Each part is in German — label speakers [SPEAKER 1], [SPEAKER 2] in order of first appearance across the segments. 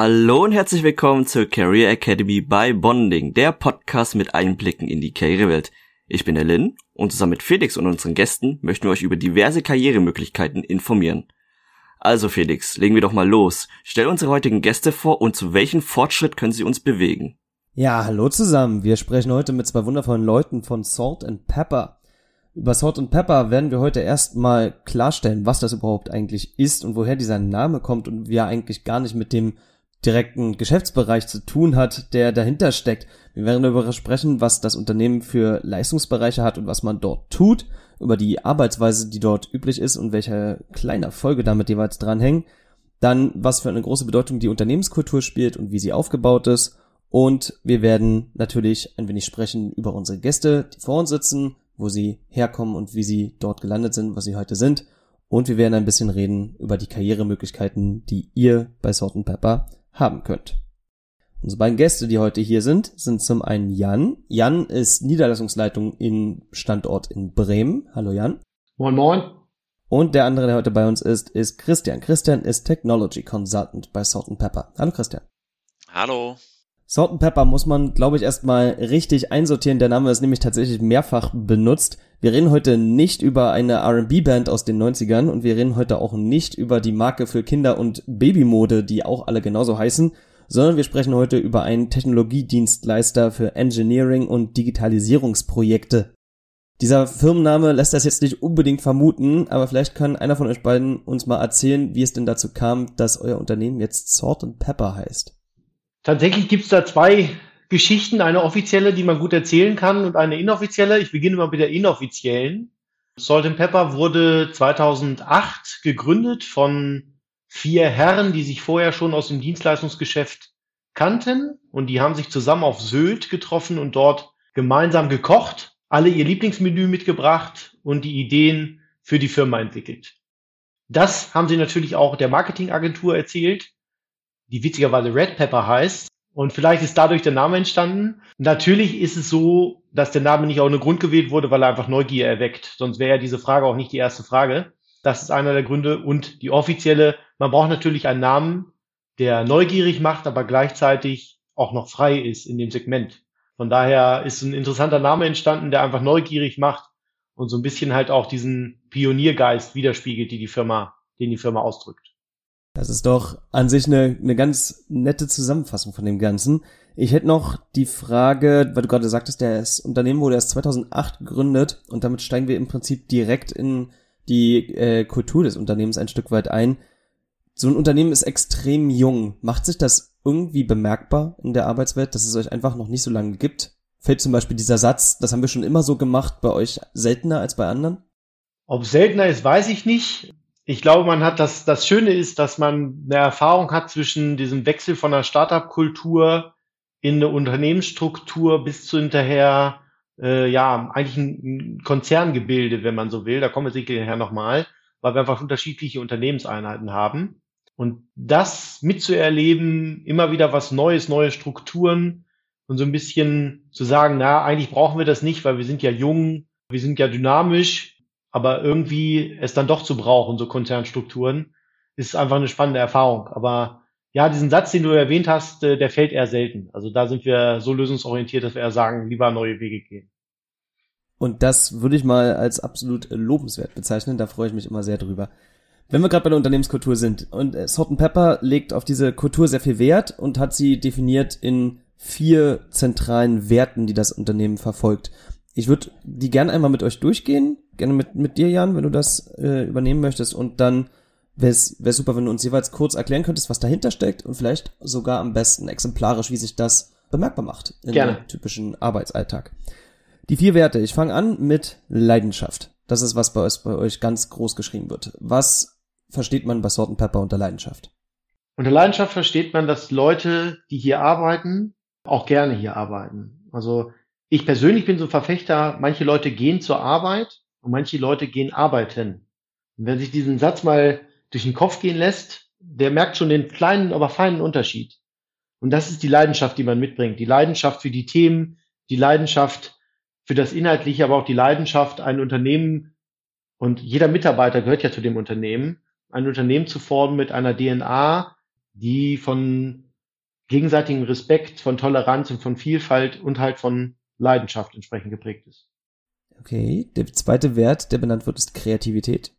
[SPEAKER 1] Hallo und herzlich willkommen zur Career Academy bei Bonding, der Podcast mit Einblicken in die Karrierewelt. Ich bin der Lynn und zusammen mit Felix und unseren Gästen möchten wir euch über diverse Karrieremöglichkeiten informieren. Also Felix, legen wir doch mal los. Stell unsere heutigen Gäste vor und zu welchem Fortschritt können sie uns bewegen?
[SPEAKER 2] Ja, hallo zusammen. Wir sprechen heute mit zwei wundervollen Leuten von Salt and Pepper. Über Salt and Pepper werden wir heute erstmal klarstellen, was das überhaupt eigentlich ist und woher dieser Name kommt und wie er eigentlich gar nicht mit dem direkten Geschäftsbereich zu tun hat, der dahinter steckt. Wir werden darüber sprechen, was das Unternehmen für Leistungsbereiche hat und was man dort tut, über die Arbeitsweise, die dort üblich ist und welche kleine Erfolge damit jeweils dranhängen. Dann, was für eine große Bedeutung die Unternehmenskultur spielt und wie sie aufgebaut ist. Und wir werden natürlich ein wenig sprechen über unsere Gäste, die vor uns sitzen, wo sie herkommen und wie sie dort gelandet sind, was sie heute sind. Und wir werden ein bisschen reden über die Karrieremöglichkeiten, die ihr bei Salt Pepper haben könnt. Unsere beiden Gäste, die heute hier sind, sind zum einen Jan. Jan ist Niederlassungsleitung in Standort in Bremen. Hallo Jan.
[SPEAKER 3] Moin moin.
[SPEAKER 2] Und der andere, der heute bei uns ist, ist Christian. Christian ist Technology Consultant bei Salt Pepper. Hallo Christian.
[SPEAKER 4] Hallo.
[SPEAKER 2] Salt Pepper muss man, glaube ich, erstmal richtig einsortieren. Der Name ist nämlich tatsächlich mehrfach benutzt. Wir reden heute nicht über eine R&B-Band aus den 90ern und wir reden heute auch nicht über die Marke für Kinder- und Babymode, die auch alle genauso heißen, sondern wir sprechen heute über einen Technologiedienstleister für Engineering und Digitalisierungsprojekte. Dieser Firmenname lässt das jetzt nicht unbedingt vermuten, aber vielleicht kann einer von euch beiden uns mal erzählen, wie es denn dazu kam, dass euer Unternehmen jetzt Salt and Pepper heißt.
[SPEAKER 3] Tatsächlich gibt es da zwei Geschichten, eine offizielle, die man gut erzählen kann und eine inoffizielle. Ich beginne mal mit der inoffiziellen. Salt and Pepper wurde 2008 gegründet von vier Herren, die sich vorher schon aus dem Dienstleistungsgeschäft kannten und die haben sich zusammen auf Sylt getroffen und dort gemeinsam gekocht, alle ihr Lieblingsmenü mitgebracht und die Ideen für die Firma entwickelt. Das haben sie natürlich auch der Marketingagentur erzählt die witzigerweise Red Pepper heißt. Und vielleicht ist dadurch der Name entstanden. Natürlich ist es so, dass der Name nicht ohne Grund gewählt wurde, weil er einfach Neugier erweckt. Sonst wäre ja diese Frage auch nicht die erste Frage. Das ist einer der Gründe. Und die offizielle, man braucht natürlich einen Namen, der neugierig macht, aber gleichzeitig auch noch frei ist in dem Segment. Von daher ist ein interessanter Name entstanden, der einfach neugierig macht und so ein bisschen halt auch diesen Pioniergeist widerspiegelt, die die Firma, den die Firma ausdrückt.
[SPEAKER 2] Das ist doch an sich eine, eine ganz nette Zusammenfassung von dem Ganzen. Ich hätte noch die Frage, weil du gerade sagtest, das Unternehmen wurde erst 2008 gegründet und damit steigen wir im Prinzip direkt in die äh, Kultur des Unternehmens ein Stück weit ein. So ein Unternehmen ist extrem jung. Macht sich das irgendwie bemerkbar in der Arbeitswelt, dass es euch einfach noch nicht so lange gibt? Fällt zum Beispiel dieser Satz, das haben wir schon immer so gemacht, bei euch seltener als bei anderen?
[SPEAKER 3] Ob seltener ist, weiß ich nicht ich glaube, man hat das, das Schöne ist, dass man eine Erfahrung hat zwischen diesem Wechsel von einer Startup-Kultur in eine Unternehmensstruktur bis zu hinterher, äh, ja, eigentlich ein, Konzerngebilde, wenn man so will. Da kommen wir sicher nachher nochmal, weil wir einfach unterschiedliche Unternehmenseinheiten haben. Und das mitzuerleben, immer wieder was Neues, neue Strukturen und so ein bisschen zu sagen, na, eigentlich brauchen wir das nicht, weil wir sind ja jung, wir sind ja dynamisch, aber irgendwie es dann doch zu brauchen, so Konzernstrukturen, ist einfach eine spannende Erfahrung. Aber ja, diesen Satz, den du erwähnt hast, äh, der fällt eher selten. Also da sind wir so lösungsorientiert, dass wir eher sagen, lieber neue Wege gehen.
[SPEAKER 2] Und das würde ich mal als absolut lobenswert bezeichnen. Da freue ich mich immer sehr drüber. Wenn wir gerade bei der Unternehmenskultur sind und äh, Salt Pepper legt auf diese Kultur sehr viel Wert und hat sie definiert in vier zentralen Werten, die das Unternehmen verfolgt. Ich würde die gerne einmal mit euch durchgehen, gerne mit, mit dir, Jan, wenn du das äh, übernehmen möchtest. Und dann wäre es wär super, wenn du uns jeweils kurz erklären könntest, was dahinter steckt und vielleicht sogar am besten exemplarisch, wie sich das bemerkbar macht in
[SPEAKER 3] gerne.
[SPEAKER 2] typischen Arbeitsalltag. Die vier Werte. Ich fange an mit Leidenschaft. Das ist, was bei euch, bei euch ganz groß geschrieben wird. Was versteht man bei Salt Pepper unter Leidenschaft?
[SPEAKER 3] Unter Leidenschaft versteht man, dass Leute, die hier arbeiten, auch gerne hier arbeiten. Also ich persönlich bin so ein Verfechter, manche Leute gehen zur Arbeit und manche Leute gehen arbeiten. Und wer sich diesen Satz mal durch den Kopf gehen lässt, der merkt schon den kleinen, aber feinen Unterschied. Und das ist die Leidenschaft, die man mitbringt. Die Leidenschaft für die Themen, die Leidenschaft für das Inhaltliche, aber auch die Leidenschaft, ein Unternehmen und jeder Mitarbeiter gehört ja zu dem Unternehmen, ein Unternehmen zu formen mit einer DNA, die von gegenseitigem Respekt, von Toleranz und von Vielfalt und halt von Leidenschaft entsprechend geprägt ist.
[SPEAKER 2] Okay, der zweite Wert, der benannt wird, ist Kreativität.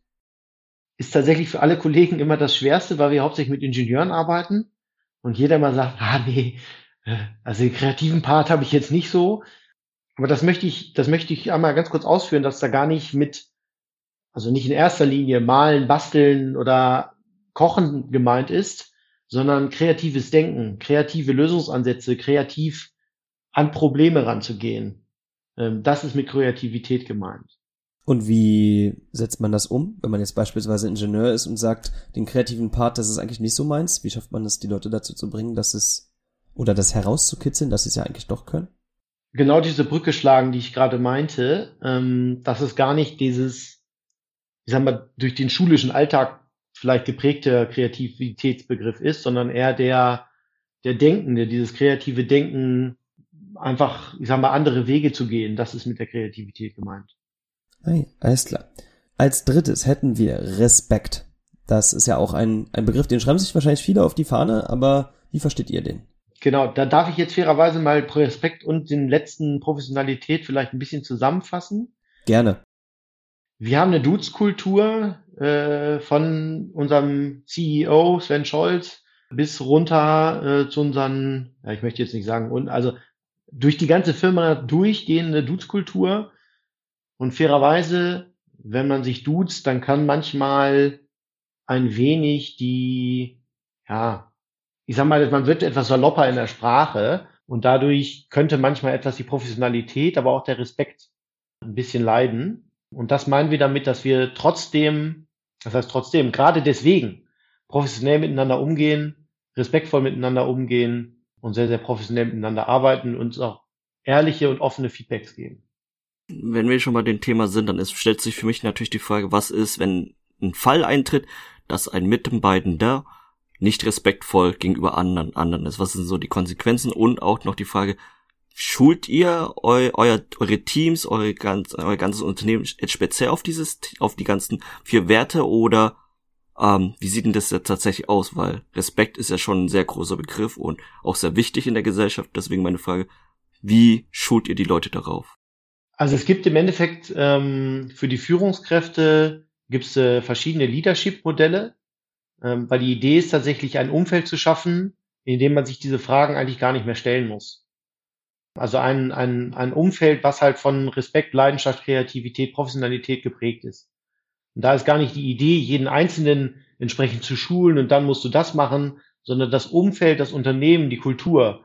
[SPEAKER 3] Ist tatsächlich für alle Kollegen immer das Schwerste, weil wir hauptsächlich mit Ingenieuren arbeiten und jeder mal sagt, ah nee, äh, also den kreativen Part habe ich jetzt nicht so. Aber das möchte ich, das möchte ich einmal ganz kurz ausführen, dass da gar nicht mit, also nicht in erster Linie malen, basteln oder kochen gemeint ist, sondern kreatives Denken, kreative Lösungsansätze, kreativ an Probleme ranzugehen. Ähm, das ist mit Kreativität gemeint.
[SPEAKER 2] Und wie setzt man das um, wenn man jetzt beispielsweise Ingenieur ist und sagt, den kreativen Part, das ist eigentlich nicht so meins? Wie schafft man es, die Leute dazu zu bringen, dass es oder das herauszukitzeln, dass sie es ja eigentlich doch können?
[SPEAKER 3] Genau diese Brücke schlagen, die ich gerade meinte, ähm, dass es gar nicht dieses, ich sag mal, durch den schulischen Alltag vielleicht geprägte Kreativitätsbegriff ist, sondern eher der, der Denkende, dieses kreative Denken einfach, ich sag mal, andere Wege zu gehen. Das ist mit der Kreativität gemeint.
[SPEAKER 2] Hey, alles klar. Als drittes hätten wir Respekt. Das ist ja auch ein, ein Begriff, den schreiben sich wahrscheinlich viele auf die Fahne, aber wie versteht ihr den?
[SPEAKER 3] Genau, da darf ich jetzt fairerweise mal Respekt und den letzten Professionalität vielleicht ein bisschen zusammenfassen.
[SPEAKER 2] Gerne.
[SPEAKER 3] Wir haben eine Dudes-Kultur äh, von unserem CEO Sven Scholz bis runter äh, zu unseren, ja, ich möchte jetzt nicht sagen, und also durch die ganze Firma durchgehende Dudes-Kultur. Und fairerweise, wenn man sich duzt, dann kann manchmal ein wenig die, ja, ich sag mal, man wird etwas salopper in der Sprache und dadurch könnte manchmal etwas die Professionalität, aber auch der Respekt ein bisschen leiden. Und das meinen wir damit, dass wir trotzdem, das heißt trotzdem, gerade deswegen professionell miteinander umgehen, respektvoll miteinander umgehen und sehr, sehr professionell miteinander arbeiten und auch ehrliche und offene Feedbacks geben.
[SPEAKER 1] Wenn wir schon bei dem Thema sind, dann ist, stellt sich für mich natürlich die Frage, was ist, wenn ein Fall eintritt, dass ein Mitarbeitender nicht respektvoll gegenüber anderen, anderen ist. Was sind so die Konsequenzen? Und auch noch die Frage, schult ihr eu, euer, eure Teams, eure ganz, euer ganzes Unternehmen speziell auf dieses, auf die ganzen vier Werte oder ähm, wie sieht denn das jetzt tatsächlich aus? Weil Respekt ist ja schon ein sehr großer Begriff und auch sehr wichtig in der Gesellschaft. Deswegen meine Frage, wie schult ihr die Leute darauf?
[SPEAKER 3] Also es gibt im Endeffekt ähm, für die Führungskräfte gibt es äh, verschiedene Leadership-Modelle, ähm, weil die Idee ist tatsächlich ein Umfeld zu schaffen, in dem man sich diese Fragen eigentlich gar nicht mehr stellen muss. Also ein, ein, ein Umfeld, was halt von Respekt, Leidenschaft, Kreativität, Professionalität geprägt ist. Und da ist gar nicht die Idee, jeden Einzelnen entsprechend zu schulen und dann musst du das machen, sondern das Umfeld, das Unternehmen, die Kultur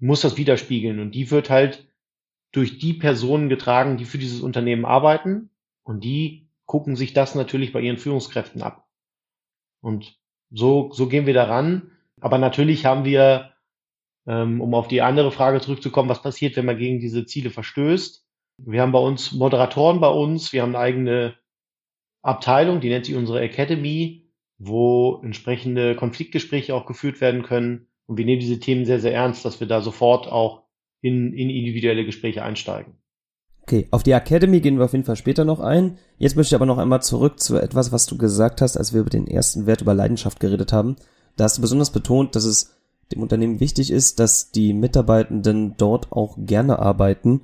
[SPEAKER 3] muss das widerspiegeln. Und die wird halt durch die Personen getragen, die für dieses Unternehmen arbeiten. Und die gucken sich das natürlich bei ihren Führungskräften ab. Und so, so gehen wir daran. Aber natürlich haben wir, ähm, um auf die andere Frage zurückzukommen, was passiert, wenn man gegen diese Ziele verstößt. Wir haben bei uns Moderatoren bei uns, wir haben eine eigene Abteilung, die nennt sich unsere Academy, wo entsprechende Konfliktgespräche auch geführt werden können. Und wir nehmen diese Themen sehr, sehr ernst, dass wir da sofort auch in, in individuelle Gespräche einsteigen.
[SPEAKER 2] Okay, auf die Academy gehen wir auf jeden Fall später noch ein. Jetzt möchte ich aber noch einmal zurück zu etwas, was du gesagt hast, als wir über den ersten Wert über Leidenschaft geredet haben. Da hast du besonders betont, dass es dem Unternehmen wichtig ist, dass die Mitarbeitenden dort auch gerne arbeiten.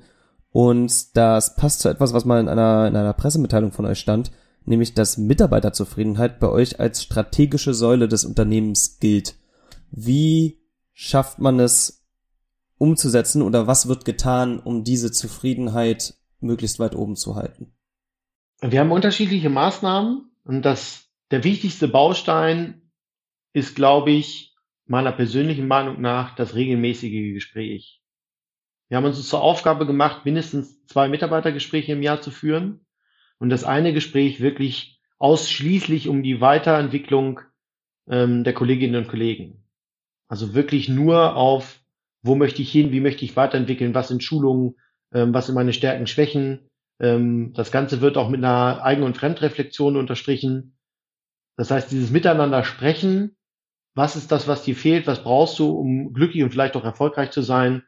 [SPEAKER 2] Und das passt zu etwas, was mal in einer, in einer Pressemitteilung von euch stand, nämlich dass Mitarbeiterzufriedenheit bei euch als strategische Säule des Unternehmens gilt. Wie schafft man es umzusetzen oder was wird getan, um diese Zufriedenheit möglichst weit oben zu halten?
[SPEAKER 3] Wir haben unterschiedliche Maßnahmen und das, der wichtigste Baustein ist, glaube ich, meiner persönlichen Meinung nach das regelmäßige Gespräch. Wir haben uns zur Aufgabe gemacht, mindestens zwei Mitarbeitergespräche im Jahr zu führen und das eine Gespräch wirklich ausschließlich um die Weiterentwicklung ähm, der Kolleginnen und Kollegen. Also wirklich nur auf, wo möchte ich hin, wie möchte ich weiterentwickeln, was sind Schulungen, ähm, was sind meine Stärken, Schwächen. Ähm, das Ganze wird auch mit einer Eigen- und Fremdreflexion unterstrichen. Das heißt, dieses Miteinander sprechen, was ist das, was dir fehlt, was brauchst du, um glücklich und vielleicht auch erfolgreich zu sein,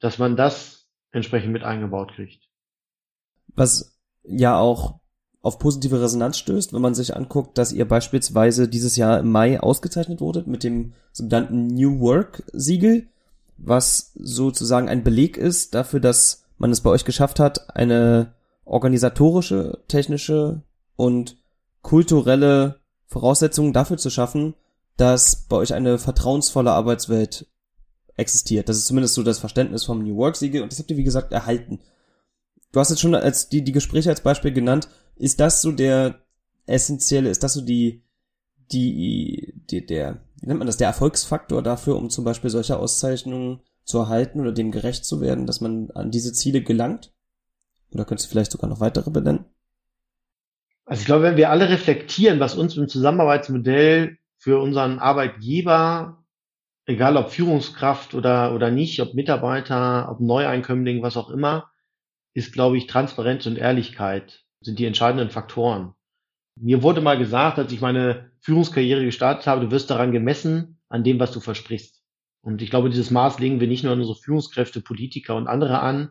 [SPEAKER 3] dass man das entsprechend mit eingebaut kriegt.
[SPEAKER 2] Was ja auch auf positive Resonanz stößt, wenn man sich anguckt, dass ihr beispielsweise dieses Jahr im Mai ausgezeichnet wurdet mit dem sogenannten New Work Siegel, was sozusagen ein Beleg ist dafür, dass man es bei euch geschafft hat, eine organisatorische, technische und kulturelle Voraussetzung dafür zu schaffen, dass bei euch eine vertrauensvolle Arbeitswelt existiert. Das ist zumindest so das Verständnis vom New Work Siegel und das habt ihr wie gesagt erhalten. Du hast jetzt schon als die, die Gespräche als Beispiel genannt. Ist das so der essentielle, ist das so die, die, die, der, wie nennt man das, der Erfolgsfaktor dafür, um zum Beispiel solche Auszeichnungen zu erhalten oder dem gerecht zu werden, dass man an diese Ziele gelangt? Oder könntest du vielleicht sogar noch weitere benennen?
[SPEAKER 3] Also ich glaube, wenn wir alle reflektieren, was uns im Zusammenarbeitsmodell für unseren Arbeitgeber, egal ob Führungskraft oder, oder nicht, ob Mitarbeiter, ob Neueinkömmling, was auch immer, ist, glaube ich, Transparenz und Ehrlichkeit sind die entscheidenden Faktoren. Mir wurde mal gesagt, als ich meine Führungskarriere gestartet habe, du wirst daran gemessen, an dem, was du versprichst. Und ich glaube, dieses Maß legen wir nicht nur an unsere Führungskräfte, Politiker und andere an,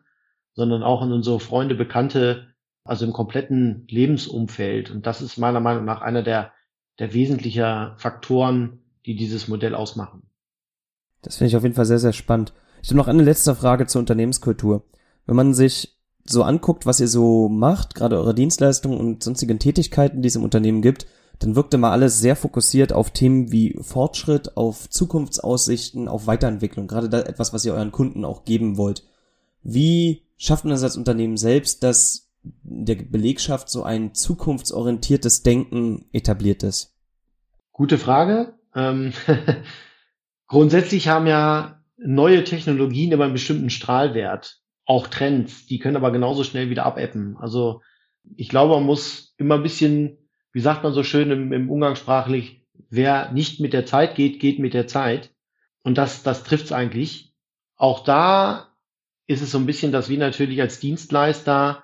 [SPEAKER 3] sondern auch an unsere Freunde, Bekannte, also im kompletten Lebensumfeld. Und das ist meiner Meinung nach einer der, der wesentlicher Faktoren, die dieses Modell ausmachen.
[SPEAKER 2] Das finde ich auf jeden Fall sehr, sehr spannend. Ich habe noch eine letzte Frage zur Unternehmenskultur. Wenn man sich so anguckt, was ihr so macht, gerade eure Dienstleistungen und sonstigen Tätigkeiten, die es im Unternehmen gibt, dann wirkt immer alles sehr fokussiert auf Themen wie Fortschritt, auf Zukunftsaussichten, auf Weiterentwicklung, gerade da etwas, was ihr euren Kunden auch geben wollt. Wie schafft man das als Unternehmen selbst, dass der Belegschaft so ein zukunftsorientiertes Denken etabliert ist?
[SPEAKER 3] Gute Frage. Ähm, grundsätzlich haben ja neue Technologien immer einen bestimmten Strahlwert auch Trends, die können aber genauso schnell wieder abebben. Also ich glaube, man muss immer ein bisschen, wie sagt man so schön im, im Umgangssprachlich, wer nicht mit der Zeit geht, geht mit der Zeit. Und das, das trifft's eigentlich. Auch da ist es so ein bisschen, dass wir natürlich als Dienstleister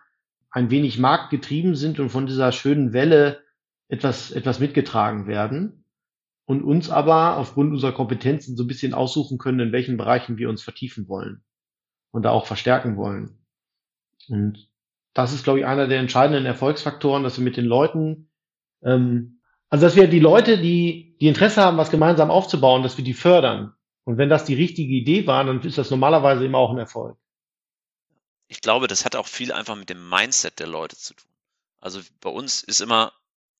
[SPEAKER 3] ein wenig marktgetrieben sind und von dieser schönen Welle etwas, etwas mitgetragen werden und uns aber aufgrund unserer Kompetenzen so ein bisschen aussuchen können, in welchen Bereichen wir uns vertiefen wollen und da auch verstärken wollen. Und das ist, glaube ich, einer der entscheidenden Erfolgsfaktoren, dass wir mit den Leuten, ähm, also dass wir die Leute, die, die Interesse haben, was gemeinsam aufzubauen, dass wir die fördern. Und wenn das die richtige Idee war, dann ist das normalerweise immer auch ein Erfolg.
[SPEAKER 4] Ich glaube, das hat auch viel einfach mit dem Mindset der Leute zu tun. Also bei uns ist immer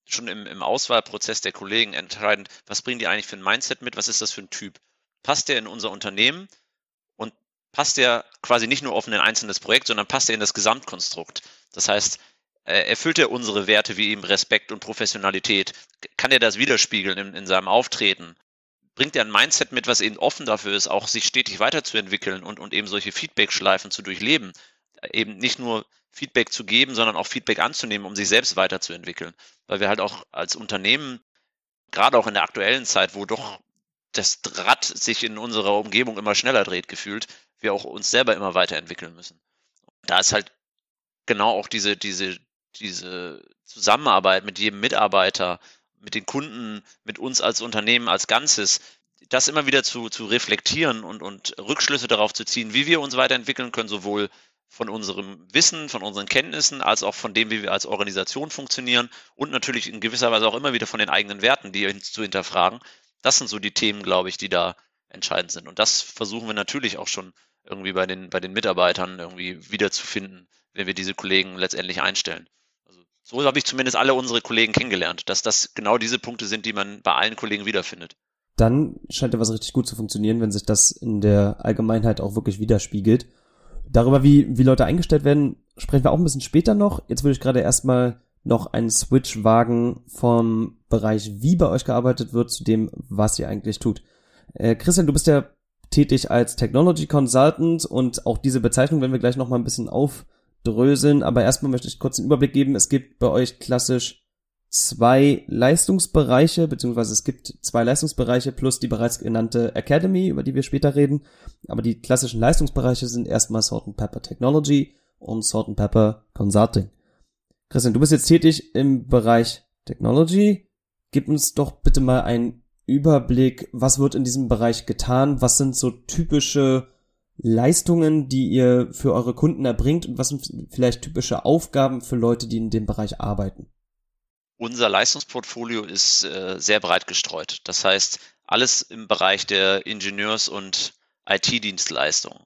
[SPEAKER 4] schon im, im Auswahlprozess der Kollegen entscheidend, was bringen die eigentlich für ein Mindset mit, was ist das für ein Typ? Passt der in unser Unternehmen? Passt er quasi nicht nur auf ein einzelnes Projekt, sondern passt er in das Gesamtkonstrukt. Das heißt, äh, erfüllt er unsere Werte wie eben Respekt und Professionalität? Kann er das widerspiegeln in, in seinem Auftreten? Bringt er ein Mindset mit, was eben offen dafür ist, auch sich stetig weiterzuentwickeln und, und eben solche Feedback-Schleifen zu durchleben? Eben nicht nur Feedback zu geben, sondern auch Feedback anzunehmen, um sich selbst weiterzuentwickeln. Weil wir halt auch als Unternehmen, gerade auch in der aktuellen Zeit, wo doch das Rad sich in unserer Umgebung immer schneller dreht, gefühlt, wir auch uns selber immer weiterentwickeln müssen. Da ist halt genau auch diese, diese, diese Zusammenarbeit mit jedem Mitarbeiter, mit den Kunden, mit uns als Unternehmen als Ganzes, das immer wieder zu, zu reflektieren und, und Rückschlüsse darauf zu ziehen, wie wir uns weiterentwickeln können, sowohl von unserem Wissen, von unseren Kenntnissen, als auch von dem, wie wir als Organisation funktionieren und natürlich in gewisser Weise auch immer wieder von den eigenen Werten, die zu hinterfragen. Das sind so die Themen, glaube ich, die da entscheidend sind. Und das versuchen wir natürlich auch schon irgendwie bei den, bei den Mitarbeitern irgendwie wiederzufinden, wenn wir diese Kollegen letztendlich einstellen. Also so habe ich zumindest alle unsere Kollegen kennengelernt, dass das genau diese Punkte sind, die man bei allen Kollegen wiederfindet.
[SPEAKER 2] Dann scheint ja was richtig gut zu funktionieren, wenn sich das in der Allgemeinheit auch wirklich widerspiegelt. Darüber, wie, wie Leute eingestellt werden, sprechen wir auch ein bisschen später noch. Jetzt würde ich gerade erstmal noch einen Switch wagen vom Bereich, wie bei euch gearbeitet wird, zu dem, was ihr eigentlich tut. Äh, Christian, du bist ja tätig als Technology Consultant und auch diese Bezeichnung werden wir gleich nochmal ein bisschen aufdröseln. Aber erstmal möchte ich kurz einen Überblick geben. Es gibt bei euch klassisch zwei Leistungsbereiche, beziehungsweise es gibt zwei Leistungsbereiche plus die bereits genannte Academy, über die wir später reden. Aber die klassischen Leistungsbereiche sind erstmal Salt Pepper Technology und Salt Pepper Consulting. Christian, du bist jetzt tätig im Bereich Technology. Gib uns doch bitte mal einen Überblick, was wird in diesem Bereich getan, was sind so typische Leistungen, die ihr für eure Kunden erbringt und was sind vielleicht typische Aufgaben für Leute, die in dem Bereich arbeiten?
[SPEAKER 4] Unser Leistungsportfolio ist äh, sehr breit gestreut. Das heißt, alles im Bereich der Ingenieurs- und IT-Dienstleistungen.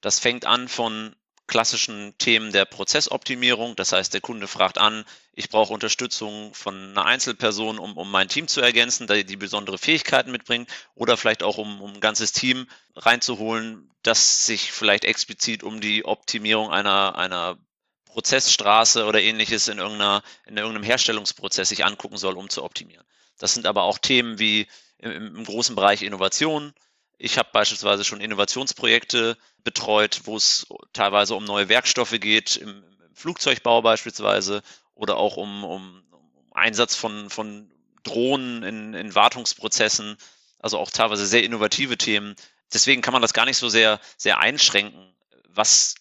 [SPEAKER 4] Das fängt an von klassischen Themen der Prozessoptimierung. Das heißt, der Kunde fragt an, ich brauche Unterstützung von einer Einzelperson, um, um mein Team zu ergänzen, da die besondere Fähigkeiten mitbringt oder vielleicht auch um, um ein ganzes Team reinzuholen, das sich vielleicht explizit um die Optimierung einer, einer Prozessstraße oder ähnliches in, irgendeiner, in irgendeinem Herstellungsprozess sich angucken soll, um zu optimieren. Das sind aber auch Themen wie im, im großen Bereich Innovation, ich habe beispielsweise schon Innovationsprojekte betreut, wo es teilweise um neue Werkstoffe geht, im, Flugzeugbau beispielsweise oder auch um, um, um Einsatz von, von Drohnen in, in Wartungsprozessen, also auch teilweise sehr innovative Themen. Deswegen kann man das gar nicht so sehr, sehr einschränken, was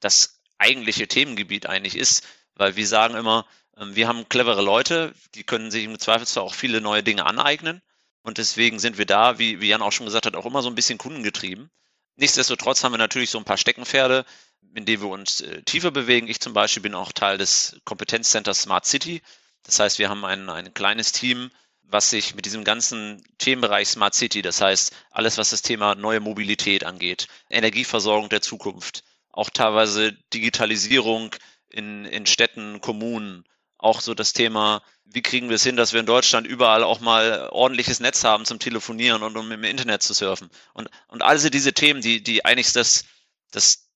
[SPEAKER 4] das eigentliche Themengebiet eigentlich ist, weil wir sagen immer, ähm, wir haben clevere Leute, die können sich im Zweifelsfall auch viele neue Dinge aneignen. Und deswegen sind wir da, wie, wie Jan auch schon gesagt hat, auch immer so ein bisschen kundengetrieben. Nichtsdestotrotz haben wir natürlich so ein paar Steckenpferde, in denen wir uns äh, tiefer bewegen. Ich zum Beispiel bin auch Teil des Kompetenzcenters Smart City. Das heißt, wir haben ein, ein kleines Team, was sich mit diesem ganzen Themenbereich Smart City, das heißt alles, was das Thema neue Mobilität angeht, Energieversorgung der Zukunft, auch teilweise Digitalisierung in, in Städten, Kommunen, auch so das Thema, wie kriegen wir es hin, dass wir in Deutschland überall auch mal ordentliches Netz haben zum Telefonieren und um im Internet zu surfen. Und, und also diese Themen, die, die eigentlich das, das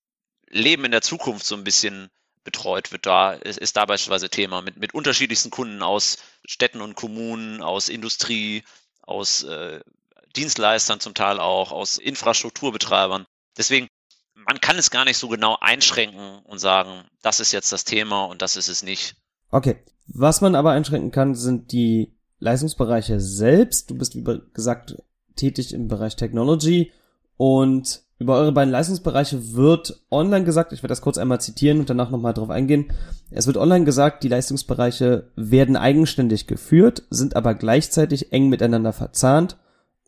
[SPEAKER 4] Leben in der Zukunft so ein bisschen betreut wird, da ist, ist da beispielsweise Thema mit, mit unterschiedlichsten Kunden aus Städten und Kommunen, aus Industrie, aus äh, Dienstleistern zum Teil auch, aus Infrastrukturbetreibern. Deswegen, man kann es gar nicht so genau einschränken und sagen, das ist jetzt das Thema und das ist es nicht.
[SPEAKER 2] Okay. Was man aber einschränken kann, sind die Leistungsbereiche selbst. Du bist, wie gesagt, tätig im Bereich Technology und über eure beiden Leistungsbereiche wird online gesagt, ich werde das kurz einmal zitieren und danach nochmal drauf eingehen. Es wird online gesagt, die Leistungsbereiche werden eigenständig geführt, sind aber gleichzeitig eng miteinander verzahnt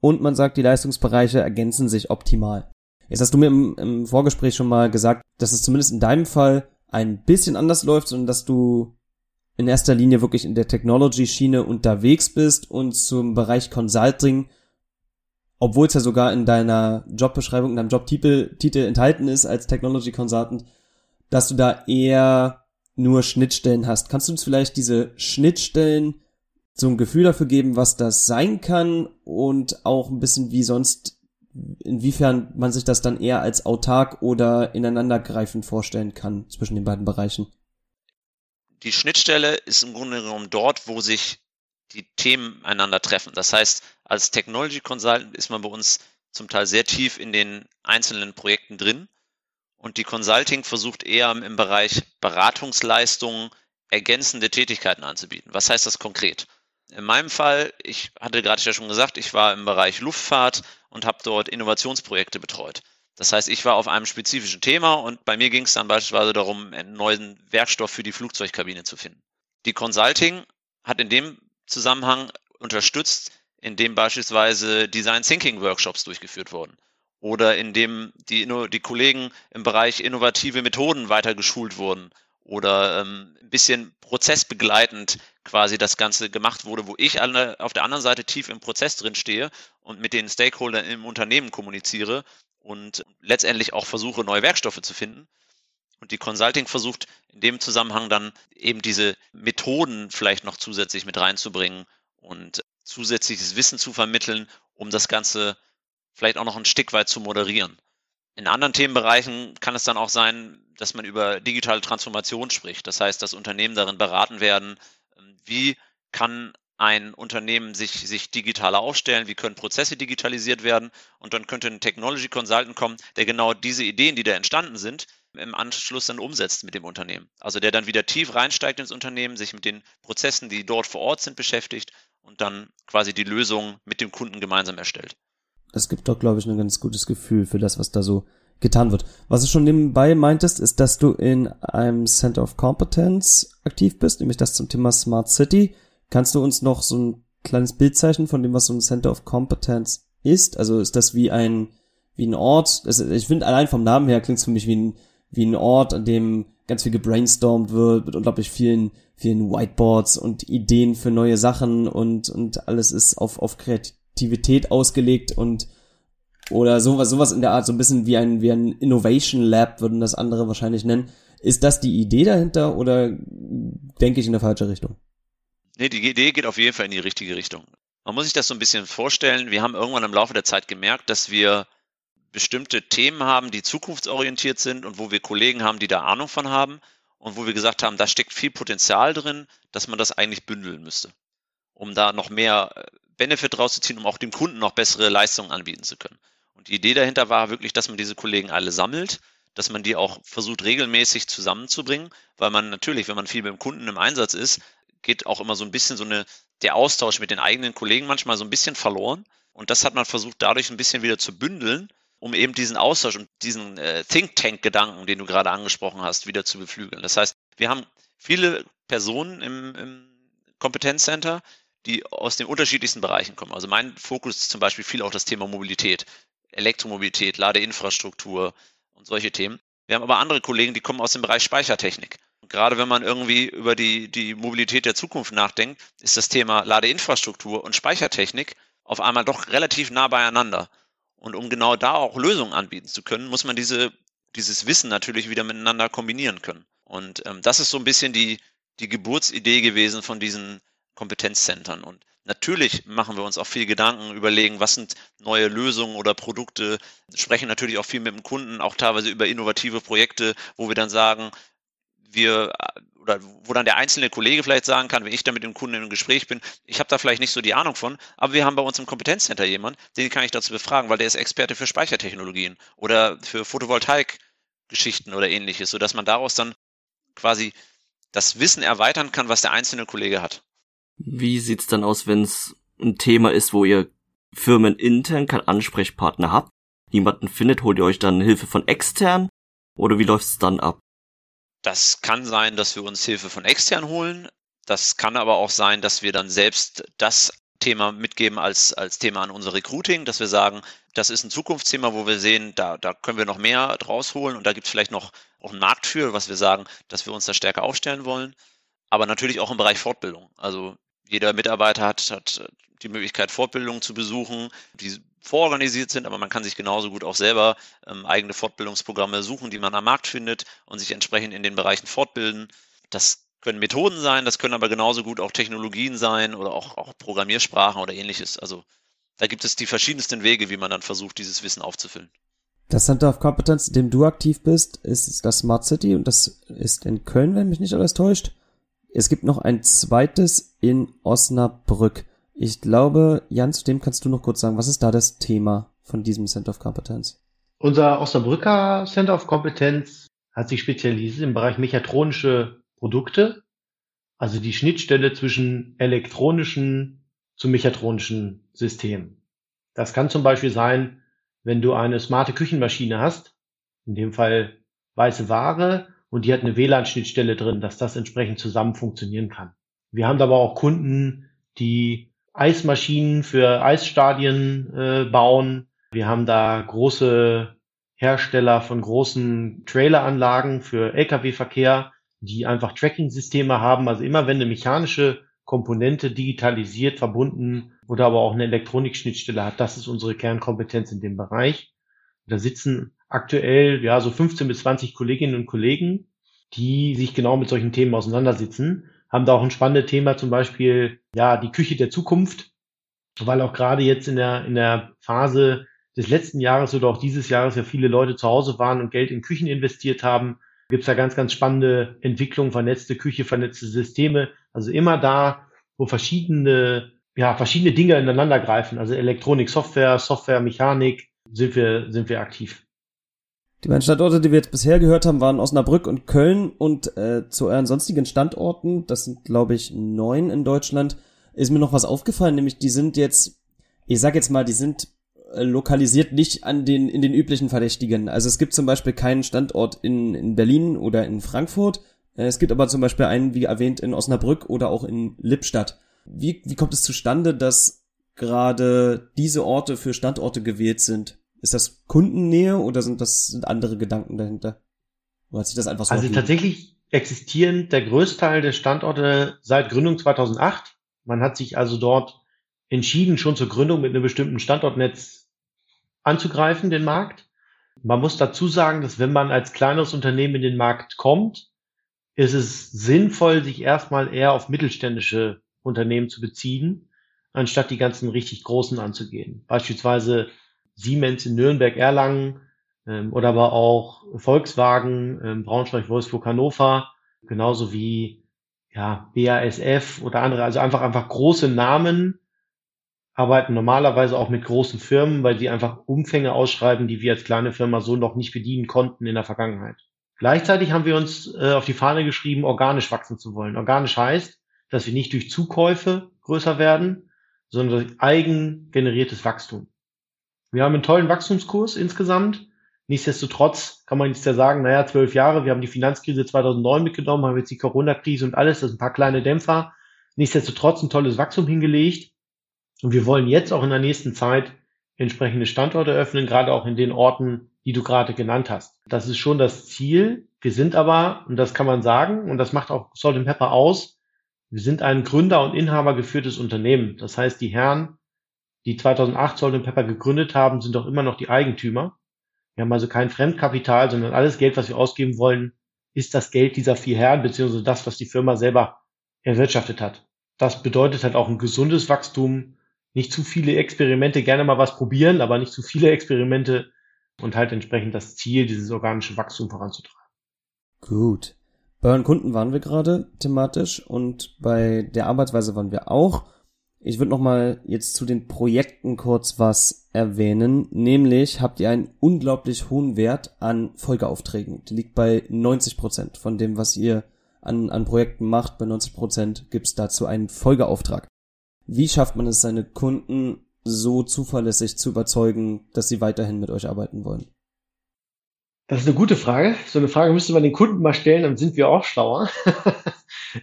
[SPEAKER 2] und man sagt, die Leistungsbereiche ergänzen sich optimal. Jetzt hast du mir im, im Vorgespräch schon mal gesagt, dass es zumindest in deinem Fall ein bisschen anders läuft und dass du in erster Linie wirklich in der Technology-Schiene unterwegs bist und zum Bereich Consulting, obwohl es ja sogar in deiner Jobbeschreibung, in deinem Jobtitel Titel enthalten ist als Technology Consultant, dass du da eher nur Schnittstellen hast. Kannst du uns vielleicht diese Schnittstellen so ein Gefühl dafür geben, was das sein kann und auch ein bisschen wie sonst, inwiefern man sich das dann eher als autark oder ineinandergreifend vorstellen kann zwischen den beiden Bereichen?
[SPEAKER 4] Die Schnittstelle ist im Grunde genommen dort, wo sich die Themen einander treffen. Das heißt, als Technology Consultant ist man bei uns zum Teil sehr tief in den einzelnen Projekten drin. Und die Consulting versucht eher im Bereich Beratungsleistungen ergänzende Tätigkeiten anzubieten. Was heißt das konkret? In meinem Fall, ich hatte gerade ja schon gesagt, ich war im Bereich Luftfahrt und habe dort Innovationsprojekte betreut. Das heißt, ich war auf einem spezifischen Thema und bei mir ging es dann beispielsweise darum, einen neuen Werkstoff für die Flugzeugkabine zu finden. Die Consulting hat in dem Zusammenhang unterstützt, indem beispielsweise Design Thinking Workshops durchgeführt wurden oder indem die, die Kollegen im Bereich innovative Methoden weiter geschult wurden oder ähm, ein bisschen prozessbegleitend quasi das Ganze gemacht wurde, wo ich auf der anderen Seite tief im Prozess drin stehe und mit den Stakeholdern im Unternehmen kommuniziere und letztendlich auch versuche, neue Werkstoffe zu finden. Und die Consulting versucht in dem Zusammenhang dann eben diese Methoden vielleicht noch zusätzlich mit reinzubringen und zusätzliches Wissen zu vermitteln, um das Ganze vielleicht auch noch ein Stück weit zu moderieren. In anderen Themenbereichen kann es dann auch sein, dass man über digitale Transformation spricht. Das heißt, dass Unternehmen darin beraten werden, wie kann ein Unternehmen sich, sich digitaler aufstellen, wie können Prozesse digitalisiert werden und dann könnte ein Technology Consultant kommen, der genau diese Ideen, die da entstanden sind, im Anschluss dann umsetzt mit dem Unternehmen. Also der dann wieder tief reinsteigt ins Unternehmen, sich mit den Prozessen, die dort vor Ort sind, beschäftigt und dann quasi die Lösung mit dem Kunden gemeinsam erstellt.
[SPEAKER 2] Das gibt doch, glaube ich, ein ganz gutes Gefühl für das, was da so getan wird. Was du schon nebenbei meintest, ist, dass du in einem Center of Competence aktiv bist, nämlich das zum Thema Smart City. Kannst du uns noch so ein kleines Bild zeichnen von dem, was so ein Center of Competence ist? Also ist das wie ein, wie ein Ort? Also ich finde, allein vom Namen her klingt es für mich wie ein, wie ein Ort, an dem ganz viel gebrainstormt wird, mit unglaublich vielen, vielen Whiteboards und Ideen für neue Sachen und, und alles ist auf, auf Kreativität ausgelegt und oder sowas, sowas in der Art, so ein bisschen wie ein, wie ein Innovation Lab würden das andere wahrscheinlich nennen. Ist das die Idee dahinter oder denke ich in der falsche Richtung?
[SPEAKER 4] Nee, die Idee geht auf jeden Fall in die richtige Richtung. Man muss sich das so ein bisschen vorstellen. Wir haben irgendwann im Laufe der Zeit gemerkt, dass wir bestimmte Themen haben, die zukunftsorientiert sind und wo wir Kollegen haben, die da Ahnung von haben und wo wir gesagt haben, da steckt viel Potenzial drin, dass man das eigentlich bündeln müsste, um da noch mehr äh, Benefit rauszuziehen, um auch dem Kunden noch bessere Leistungen anbieten zu können. Die Idee dahinter war wirklich, dass man diese Kollegen alle sammelt, dass man die auch versucht regelmäßig zusammenzubringen, weil man natürlich, wenn man viel dem Kunden im Einsatz ist, geht auch immer so ein bisschen so eine, der Austausch mit den eigenen Kollegen manchmal so ein bisschen verloren. Und das hat man versucht, dadurch ein bisschen wieder zu bündeln, um eben diesen Austausch und diesen äh, Think Tank-Gedanken, den du gerade angesprochen hast, wieder zu beflügeln. Das heißt, wir haben viele Personen im, im Kompetenzcenter, die aus den unterschiedlichsten Bereichen kommen. Also mein Fokus ist zum Beispiel viel auch das Thema Mobilität, Elektromobilität, Ladeinfrastruktur und solche Themen. Wir haben aber andere Kollegen, die kommen aus dem Bereich Speichertechnik gerade wenn man irgendwie über die, die Mobilität der Zukunft nachdenkt, ist das Thema Ladeinfrastruktur und Speichertechnik auf einmal doch relativ nah beieinander. Und um genau da auch Lösungen anbieten zu können, muss man diese, dieses Wissen natürlich wieder miteinander kombinieren können. Und ähm, das ist so ein bisschen die, die Geburtsidee gewesen von diesen Kompetenzzentren. Und natürlich machen wir uns auch viel Gedanken, überlegen, was sind neue Lösungen oder Produkte, sprechen natürlich auch viel mit dem Kunden, auch teilweise über innovative Projekte, wo wir dann sagen, wir oder wo dann der einzelne Kollege vielleicht sagen kann, wenn ich da mit dem Kunden im Gespräch bin, ich habe da vielleicht nicht so die Ahnung von, aber wir haben bei uns im Kompetenzcenter jemanden, den kann ich dazu befragen, weil der ist Experte für Speichertechnologien oder für Photovoltaik-Geschichten oder ähnliches, sodass man daraus dann quasi das Wissen erweitern kann, was der einzelne Kollege hat.
[SPEAKER 1] Wie sieht's dann aus, wenn es ein Thema ist, wo ihr firmenintern keinen Ansprechpartner habt, niemanden findet, holt ihr euch dann Hilfe von extern oder wie läuft's dann ab?
[SPEAKER 4] Das kann sein, dass wir uns Hilfe von extern holen. Das kann aber auch sein, dass wir dann selbst das Thema mitgeben als, als Thema an unser Recruiting, dass wir sagen, das ist ein Zukunftsthema, wo wir sehen, da, da können wir noch mehr draus holen und da gibt es vielleicht noch auch einen Markt für, was wir sagen, dass wir uns da stärker aufstellen wollen. Aber natürlich auch im Bereich Fortbildung. Also jeder Mitarbeiter hat, hat die Möglichkeit, Fortbildungen zu besuchen, die vororganisiert sind, aber man kann sich genauso gut auch selber ähm, eigene Fortbildungsprogramme suchen, die man am Markt findet und sich entsprechend in den Bereichen fortbilden. Das können Methoden sein, das können aber genauso gut auch Technologien sein oder auch, auch Programmiersprachen oder ähnliches. Also da gibt es die verschiedensten Wege, wie man dann versucht, dieses Wissen aufzufüllen.
[SPEAKER 2] Das Center of Competence, in dem du aktiv bist, ist das Smart City und das ist in Köln, wenn mich nicht alles täuscht. Es gibt noch ein zweites in Osnabrück. Ich glaube, Jan, zu dem kannst du noch kurz sagen, was ist da das Thema von diesem Center of Competence?
[SPEAKER 3] Unser Osnabrücker Center of Competence hat sich spezialisiert im Bereich mechatronische Produkte, also die Schnittstelle zwischen elektronischen zu mechatronischen Systemen. Das kann zum Beispiel sein, wenn du eine smarte Küchenmaschine hast, in dem Fall weiße Ware, und die hat eine WLAN-Schnittstelle drin, dass das entsprechend zusammen funktionieren kann. Wir haben aber auch Kunden, die Eismaschinen für Eisstadien äh, bauen. Wir haben da große Hersteller von großen Traileranlagen für Lkw-Verkehr, die einfach Tracking-Systeme haben. Also immer wenn eine mechanische Komponente digitalisiert, verbunden oder aber auch eine Elektronikschnittstelle hat, das ist unsere Kernkompetenz in dem Bereich. Da sitzen aktuell ja so 15 bis 20 Kolleginnen und Kollegen, die sich genau mit solchen Themen auseinandersetzen haben da auch ein spannendes Thema, zum Beispiel, ja, die Küche der Zukunft, weil auch gerade jetzt in der, in der Phase des letzten Jahres oder auch dieses Jahres ja viele Leute zu Hause waren und Geld in Küchen investiert haben, gibt es da ganz, ganz spannende Entwicklungen, vernetzte Küche, vernetzte Systeme. Also immer da, wo verschiedene, ja, verschiedene Dinge ineinander greifen. Also Elektronik, Software, Software, Mechanik sind wir, sind wir aktiv.
[SPEAKER 2] Die beiden Standorte, die wir jetzt bisher gehört haben, waren Osnabrück und Köln und äh, zu euren sonstigen Standorten, das sind glaube ich neun in Deutschland, ist mir noch was aufgefallen, nämlich die sind jetzt, ich sag jetzt mal, die sind äh, lokalisiert nicht an den in den üblichen Verdächtigen. Also es gibt zum Beispiel keinen Standort in, in Berlin oder in Frankfurt. Äh, es gibt aber zum Beispiel einen, wie erwähnt, in Osnabrück oder auch in Lippstadt. Wie, wie kommt es zustande, dass gerade diese Orte für Standorte gewählt sind? Ist das Kundennähe oder sind das sind andere Gedanken dahinter?
[SPEAKER 3] Oder hat sich das einfach so Also tatsächlich existieren der Größteil der Standorte seit Gründung 2008. Man hat sich also dort entschieden, schon zur Gründung mit einem bestimmten Standortnetz anzugreifen, den Markt. Man muss dazu sagen, dass wenn man als kleineres Unternehmen in den Markt kommt, ist es sinnvoll, sich erstmal eher auf mittelständische Unternehmen zu beziehen, anstatt die ganzen richtig großen anzugehen. Beispielsweise Siemens in Nürnberg, Erlangen ähm, oder aber auch Volkswagen, ähm, Braunschweig, Wolfsburg, Hannover, genauso wie ja, BASF oder andere, also einfach einfach große Namen, arbeiten normalerweise auch mit großen Firmen, weil sie einfach Umfänge ausschreiben, die wir als kleine Firma so noch nicht bedienen konnten in der Vergangenheit. Gleichzeitig haben wir uns äh, auf die Fahne geschrieben, organisch wachsen zu wollen. Organisch heißt, dass wir nicht durch Zukäufe größer werden, sondern durch eigen generiertes Wachstum. Wir haben einen tollen Wachstumskurs insgesamt. Nichtsdestotrotz kann man jetzt ja sagen, naja, zwölf Jahre, wir haben die Finanzkrise 2009 mitgenommen, haben jetzt die Corona-Krise und alles, das sind ein paar kleine Dämpfer. Nichtsdestotrotz ein tolles Wachstum hingelegt. Und wir wollen jetzt auch in der nächsten Zeit entsprechende Standorte öffnen, gerade auch in den Orten, die du gerade genannt hast. Das ist schon das Ziel. Wir sind aber, und das kann man sagen, und das macht auch Salt Pepper aus, wir sind ein Gründer- und Inhaber geführtes Unternehmen. Das heißt, die Herren die 2008 Salt Pepper gegründet haben, sind doch immer noch die Eigentümer. Wir haben also kein Fremdkapital, sondern alles Geld, was wir ausgeben wollen, ist das Geld dieser vier Herren, beziehungsweise das, was die Firma selber erwirtschaftet hat. Das bedeutet halt auch ein gesundes Wachstum, nicht zu viele Experimente, gerne mal was probieren, aber nicht zu viele Experimente und halt entsprechend das Ziel, dieses organische Wachstum voranzutreiben.
[SPEAKER 2] Gut. Bei euren Kunden waren wir gerade thematisch und bei der Arbeitsweise waren wir auch. Ich würde noch mal jetzt zu den Projekten kurz was erwähnen. Nämlich habt ihr einen unglaublich hohen Wert an Folgeaufträgen. Die liegt bei 90 Prozent von dem, was ihr an, an Projekten macht. Bei 90 Prozent gibt es dazu einen Folgeauftrag. Wie schafft man es, seine Kunden so zuverlässig zu überzeugen, dass sie weiterhin mit euch arbeiten wollen?
[SPEAKER 3] Das ist eine gute Frage. So eine Frage müsste man den Kunden mal stellen, dann sind wir auch schlauer.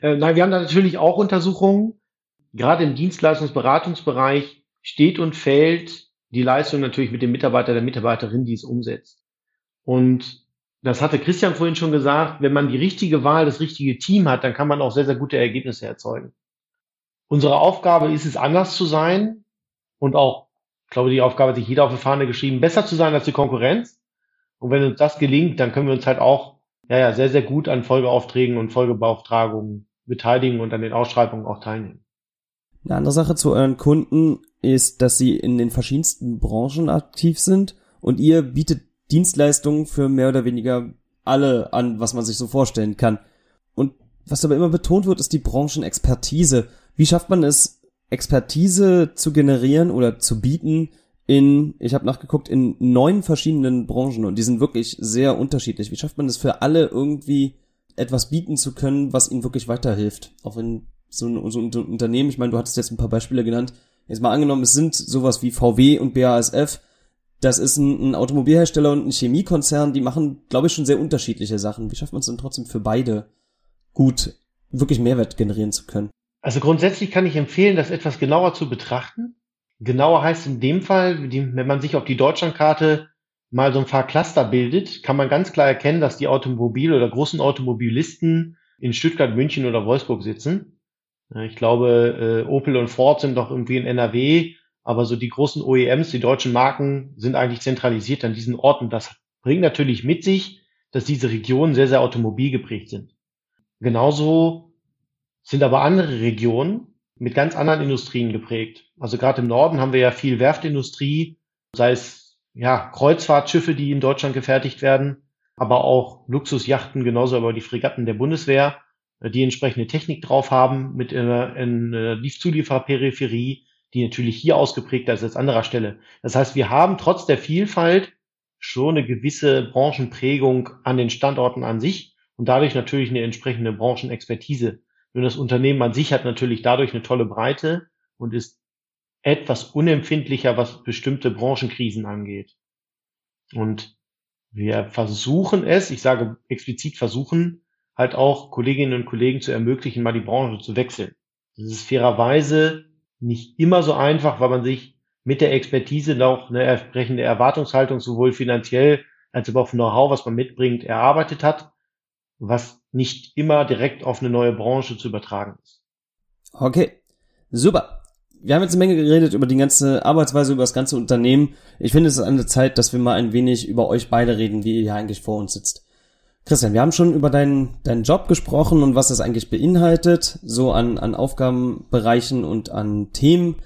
[SPEAKER 3] Äh, nein, wir haben da natürlich auch Untersuchungen gerade im Dienstleistungsberatungsbereich steht und fällt die Leistung natürlich mit dem Mitarbeiter, der Mitarbeiterin, die es umsetzt. Und das hatte Christian vorhin schon gesagt, wenn man die richtige Wahl, das richtige Team hat, dann kann man auch sehr, sehr gute Ergebnisse erzeugen. Unsere Aufgabe ist es, anders zu sein und auch, ich glaube, die Aufgabe hat sich jeder auf die Fahne geschrieben, besser zu sein als die Konkurrenz. Und wenn uns das gelingt, dann können wir uns halt auch ja, ja, sehr, sehr gut an Folgeaufträgen und Folgebeauftragungen beteiligen und an den Ausschreibungen auch teilnehmen.
[SPEAKER 2] Eine andere Sache zu euren Kunden ist, dass sie in den verschiedensten Branchen aktiv sind und ihr bietet Dienstleistungen für mehr oder weniger alle an, was man sich so vorstellen kann. Und was aber immer betont wird, ist die Branchenexpertise. Wie schafft man es, Expertise zu generieren oder zu bieten in, ich habe nachgeguckt, in neun verschiedenen Branchen und die sind wirklich sehr unterschiedlich. Wie schafft man es für alle irgendwie etwas bieten zu können, was ihnen wirklich weiterhilft? Auch wenn so ein, so ein Unternehmen, ich meine, du hattest jetzt ein paar Beispiele genannt, jetzt mal angenommen, es sind sowas wie VW und BASF, das ist ein, ein Automobilhersteller und ein Chemiekonzern, die machen, glaube ich, schon sehr unterschiedliche Sachen. Wie schafft man es denn trotzdem für beide gut wirklich Mehrwert generieren zu können?
[SPEAKER 3] Also grundsätzlich kann ich empfehlen, das etwas genauer zu betrachten. Genauer heißt in dem Fall, wenn man sich auf die Deutschlandkarte mal so ein paar Cluster bildet, kann man ganz klar erkennen, dass die Automobil- oder großen Automobilisten in Stuttgart, München oder Wolfsburg sitzen. Ich glaube, äh, Opel und Ford sind doch irgendwie in NRW, aber so die großen OEMs, die deutschen Marken, sind eigentlich zentralisiert an diesen Orten. Das bringt natürlich mit sich, dass diese Regionen sehr, sehr automobilgeprägt sind. Genauso sind aber andere Regionen mit ganz anderen Industrien geprägt. Also gerade im Norden haben wir ja viel Werftindustrie, sei es ja Kreuzfahrtschiffe, die in Deutschland gefertigt werden, aber auch Luxusjachten, genauso aber die Fregatten der Bundeswehr. Die entsprechende Technik drauf haben mit einer, einer Zulieferperipherie, die natürlich hier ausgeprägter ist als anderer Stelle. Das heißt, wir haben trotz der Vielfalt schon eine gewisse Branchenprägung an den Standorten an sich und dadurch natürlich eine entsprechende Branchenexpertise. Nur das Unternehmen an sich hat natürlich dadurch eine tolle Breite und ist etwas unempfindlicher, was bestimmte Branchenkrisen angeht. Und wir versuchen es, ich sage explizit versuchen, halt auch Kolleginnen und Kollegen zu ermöglichen, mal die Branche zu wechseln. Das ist fairerweise nicht immer so einfach, weil man sich mit der Expertise noch eine entsprechende Erwartungshaltung sowohl finanziell als aber auch Know-how, was man mitbringt, erarbeitet hat, was nicht immer direkt auf eine neue Branche zu übertragen ist.
[SPEAKER 2] Okay, super. Wir haben jetzt eine Menge geredet über die ganze Arbeitsweise, über das ganze Unternehmen. Ich finde, es ist an der Zeit, dass wir mal ein wenig über euch beide reden, wie ihr hier eigentlich vor uns sitzt. Christian, wir haben schon über deinen, deinen Job gesprochen und was das eigentlich beinhaltet, so an, an Aufgabenbereichen und an Themen.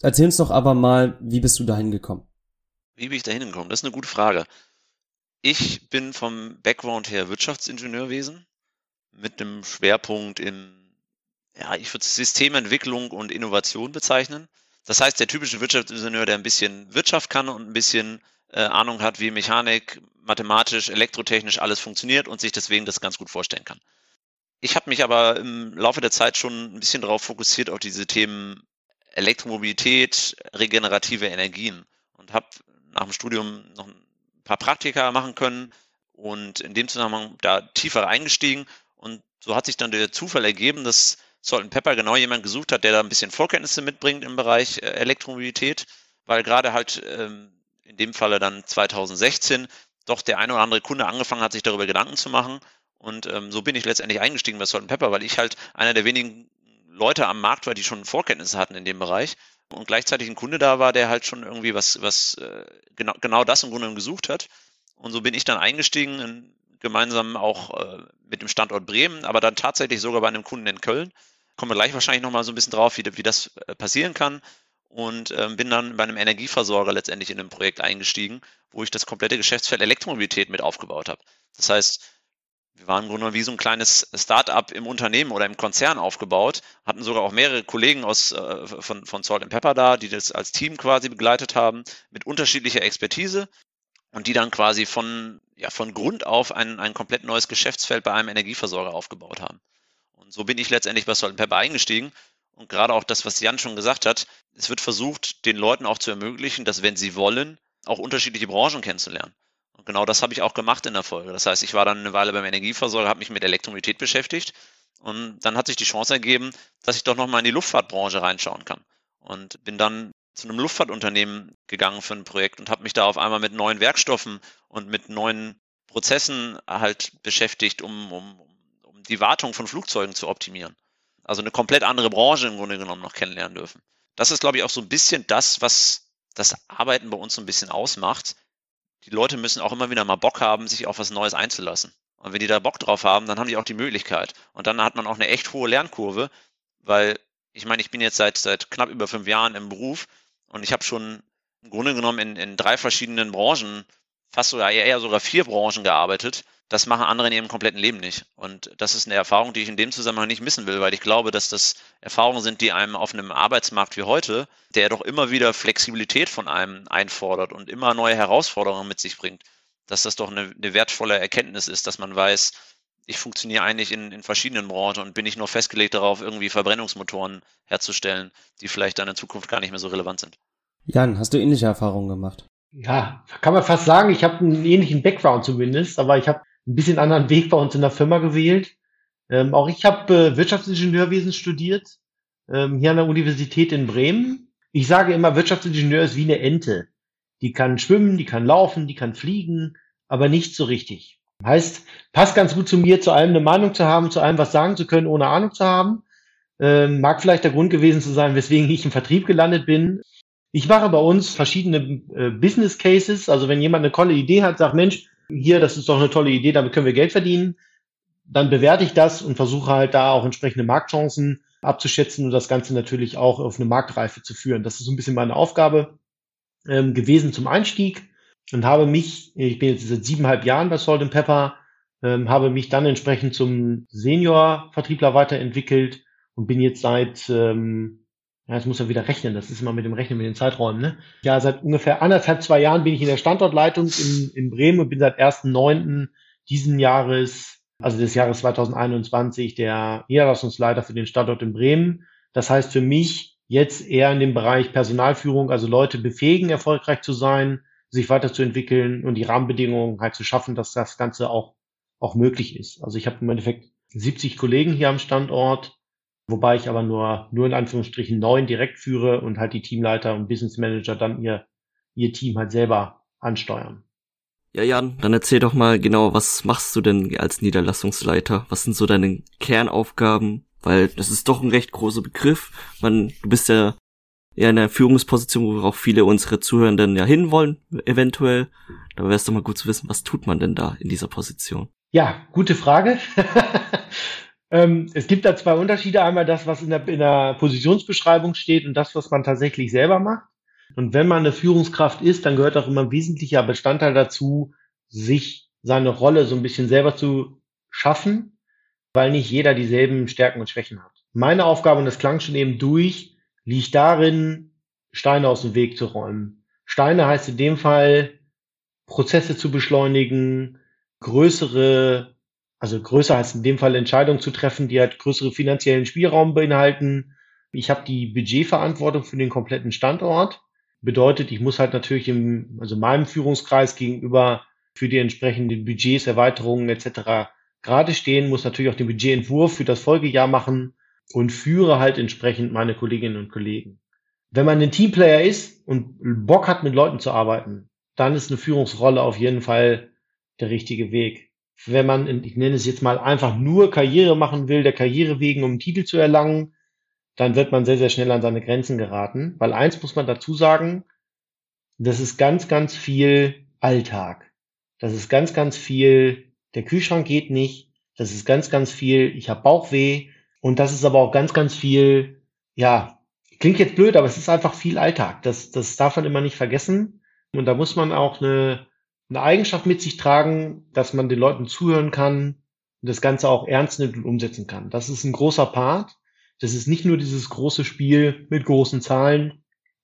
[SPEAKER 2] Erzähl uns doch aber mal, wie bist du dahin gekommen?
[SPEAKER 4] Wie bin ich dahin gekommen? Das ist eine gute Frage. Ich bin vom Background her Wirtschaftsingenieurwesen mit einem Schwerpunkt in, ja, ich würde Systementwicklung und Innovation bezeichnen. Das heißt, der typische Wirtschaftsingenieur, der ein bisschen Wirtschaft kann und ein bisschen äh, Ahnung hat, wie Mechanik, mathematisch, elektrotechnisch alles funktioniert und sich deswegen das ganz gut vorstellen kann. Ich habe mich aber im Laufe der Zeit schon ein bisschen darauf fokussiert, auf diese Themen Elektromobilität, regenerative Energien und habe nach dem Studium noch ein paar Praktika machen können und in dem Zusammenhang da tiefer eingestiegen und so hat sich dann der Zufall ergeben, dass Salt Pepper genau jemand gesucht hat, der da ein bisschen Vorkenntnisse mitbringt im Bereich äh, Elektromobilität, weil gerade halt ähm, in dem Falle dann 2016 doch der eine oder andere Kunde angefangen hat, sich darüber Gedanken zu machen. Und ähm, so bin ich letztendlich eingestiegen bei Salt Pepper, weil ich halt einer der wenigen Leute am Markt war, die schon Vorkenntnisse hatten in dem Bereich und gleichzeitig ein Kunde da war, der halt schon irgendwie was, was äh, genau, genau das im Grunde gesucht hat. Und so bin ich dann eingestiegen, in, gemeinsam auch äh, mit dem Standort Bremen, aber dann tatsächlich sogar bei einem Kunden in Köln. Kommen wir gleich wahrscheinlich nochmal so ein bisschen drauf, wie, wie das äh, passieren kann und ähm, bin dann bei einem Energieversorger letztendlich in ein Projekt eingestiegen, wo ich das komplette Geschäftsfeld Elektromobilität mit aufgebaut habe. Das heißt, wir waren im Grunde wie so ein kleines Start-up im Unternehmen oder im Konzern aufgebaut, hatten sogar auch mehrere Kollegen aus, äh, von, von Salt Pepper da, die das als Team quasi begleitet haben, mit unterschiedlicher Expertise und die dann quasi von, ja, von Grund auf ein, ein komplett neues Geschäftsfeld bei einem Energieversorger aufgebaut haben. Und so bin ich letztendlich bei Salt Pepper eingestiegen und gerade auch das, was Jan schon gesagt hat, es wird versucht, den Leuten auch zu ermöglichen, dass wenn sie wollen, auch unterschiedliche Branchen kennenzulernen. Und genau das habe ich auch gemacht in der Folge. Das heißt, ich war dann eine Weile beim Energieversorger, habe mich mit Elektromobilität beschäftigt und dann hat sich die Chance ergeben, dass ich doch nochmal in die Luftfahrtbranche reinschauen kann. Und bin dann zu einem Luftfahrtunternehmen gegangen für ein Projekt und habe mich da auf einmal mit neuen Werkstoffen und mit neuen Prozessen halt beschäftigt, um, um, um die Wartung von Flugzeugen zu optimieren also eine komplett andere Branche im Grunde genommen noch kennenlernen dürfen. Das ist, glaube ich, auch so ein bisschen das, was das Arbeiten bei uns so ein bisschen ausmacht. Die Leute müssen auch immer wieder mal Bock haben, sich auf was Neues einzulassen. Und wenn die da Bock drauf haben, dann haben die auch die Möglichkeit. Und dann hat man auch eine echt hohe Lernkurve, weil ich meine, ich bin jetzt seit, seit knapp über fünf Jahren im Beruf und ich habe schon im Grunde genommen in, in drei verschiedenen Branchen, fast sogar eher sogar vier Branchen gearbeitet das machen andere in ihrem kompletten Leben nicht. Und das ist eine Erfahrung, die ich in dem Zusammenhang nicht missen will, weil ich glaube, dass das Erfahrungen sind, die einem auf einem Arbeitsmarkt wie heute, der doch immer wieder Flexibilität von einem einfordert und immer neue Herausforderungen mit sich bringt, dass das doch eine, eine wertvolle Erkenntnis ist, dass man weiß, ich funktioniere eigentlich in, in verschiedenen Branchen und bin nicht nur festgelegt darauf, irgendwie Verbrennungsmotoren herzustellen, die vielleicht dann in Zukunft gar nicht mehr so relevant sind.
[SPEAKER 2] Jan, hast du ähnliche Erfahrungen gemacht?
[SPEAKER 3] Ja, kann man fast sagen, ich habe einen ähnlichen Background zumindest, aber ich habe ein bisschen anderen Weg bei uns in der Firma gewählt. Ähm, auch ich habe äh, Wirtschaftsingenieurwesen studiert, ähm, hier an der Universität in Bremen. Ich sage immer, Wirtschaftsingenieur ist wie eine Ente. Die kann schwimmen, die kann laufen, die kann fliegen, aber nicht so richtig. Heißt, passt ganz gut zu mir, zu allem eine Meinung zu haben, zu allem was sagen zu können, ohne Ahnung zu haben. Ähm, mag vielleicht der Grund gewesen zu sein, weswegen ich im Vertrieb gelandet bin. Ich mache bei uns verschiedene äh, Business Cases. Also wenn jemand eine tolle Idee hat, sagt, Mensch, hier, das ist doch eine tolle Idee, damit können wir Geld verdienen. Dann bewerte ich das und versuche halt da auch entsprechende Marktchancen abzuschätzen und das Ganze natürlich auch auf eine Marktreife zu führen. Das ist so ein bisschen meine Aufgabe ähm, gewesen zum Einstieg und habe mich, ich bin jetzt seit siebeneinhalb Jahren bei Salt Pepper, ähm, habe mich dann entsprechend zum Senior-Vertriebler weiterentwickelt und bin jetzt seit, ähm, ja, jetzt muss er wieder rechnen, das ist immer mit dem Rechnen mit den Zeiträumen, ne? Ja, seit ungefähr anderthalb, zwei Jahren bin ich in der Standortleitung in, in Bremen und bin seit 1.9. diesen Jahres, also des Jahres 2021, der Niederlassungsleiter für den Standort in Bremen. Das heißt für mich jetzt eher in dem Bereich Personalführung, also Leute befähigen, erfolgreich zu sein, sich weiterzuentwickeln und die Rahmenbedingungen halt zu schaffen, dass das Ganze auch, auch möglich ist. Also ich habe im Endeffekt 70 Kollegen hier am Standort, wobei ich aber nur, nur in Anführungsstrichen neun direkt führe und halt die Teamleiter und Business Manager dann ihr, ihr Team halt selber ansteuern.
[SPEAKER 1] Ja, Jan, dann erzähl doch mal genau, was machst du denn als Niederlassungsleiter? Was sind so deine Kernaufgaben? Weil das ist doch ein recht großer Begriff. Man, du bist ja eher in einer Führungsposition, wo auch viele unserer Zuhörenden ja hinwollen, eventuell. Da wäre es doch mal gut zu wissen, was tut man denn da in dieser Position?
[SPEAKER 3] Ja, gute Frage. ähm, es gibt da zwei Unterschiede. Einmal das, was in der, in der Positionsbeschreibung steht und das, was man tatsächlich selber macht. Und wenn man eine Führungskraft ist, dann gehört auch immer ein wesentlicher Bestandteil dazu, sich seine Rolle so ein bisschen selber zu schaffen, weil nicht jeder dieselben Stärken und Schwächen hat. Meine Aufgabe, und das klang schon eben durch, liegt darin, Steine aus dem Weg zu räumen. Steine heißt in dem Fall, Prozesse zu beschleunigen, größere, also größer heißt in dem Fall Entscheidungen zu treffen, die halt größere finanziellen Spielraum beinhalten. Ich habe die Budgetverantwortung für den kompletten Standort. Bedeutet, ich muss halt natürlich im, also meinem Führungskreis gegenüber für die entsprechenden Budgets, Erweiterungen etc. gerade stehen, muss natürlich auch den Budgetentwurf für das Folgejahr machen und führe halt entsprechend meine Kolleginnen und Kollegen. Wenn man ein Teamplayer ist und Bock hat, mit Leuten zu arbeiten, dann ist eine Führungsrolle auf jeden Fall der richtige Weg. Wenn man, ich nenne es jetzt mal, einfach nur Karriere machen will, der Karriere wegen, um einen Titel zu erlangen, dann wird man sehr, sehr schnell an seine Grenzen geraten. Weil eins muss man dazu sagen, das ist ganz, ganz viel Alltag. Das ist ganz, ganz viel, der Kühlschrank geht nicht. Das ist ganz, ganz viel, ich habe Bauchweh. Und das ist aber auch ganz, ganz viel, ja, klingt jetzt blöd, aber es ist einfach viel Alltag. Das, das darf man immer nicht vergessen. Und da muss man auch eine, eine Eigenschaft mit sich tragen, dass man den Leuten zuhören kann und das Ganze auch ernst nimmt und umsetzen kann. Das ist ein großer Part. Das ist nicht nur dieses große Spiel mit großen Zahlen,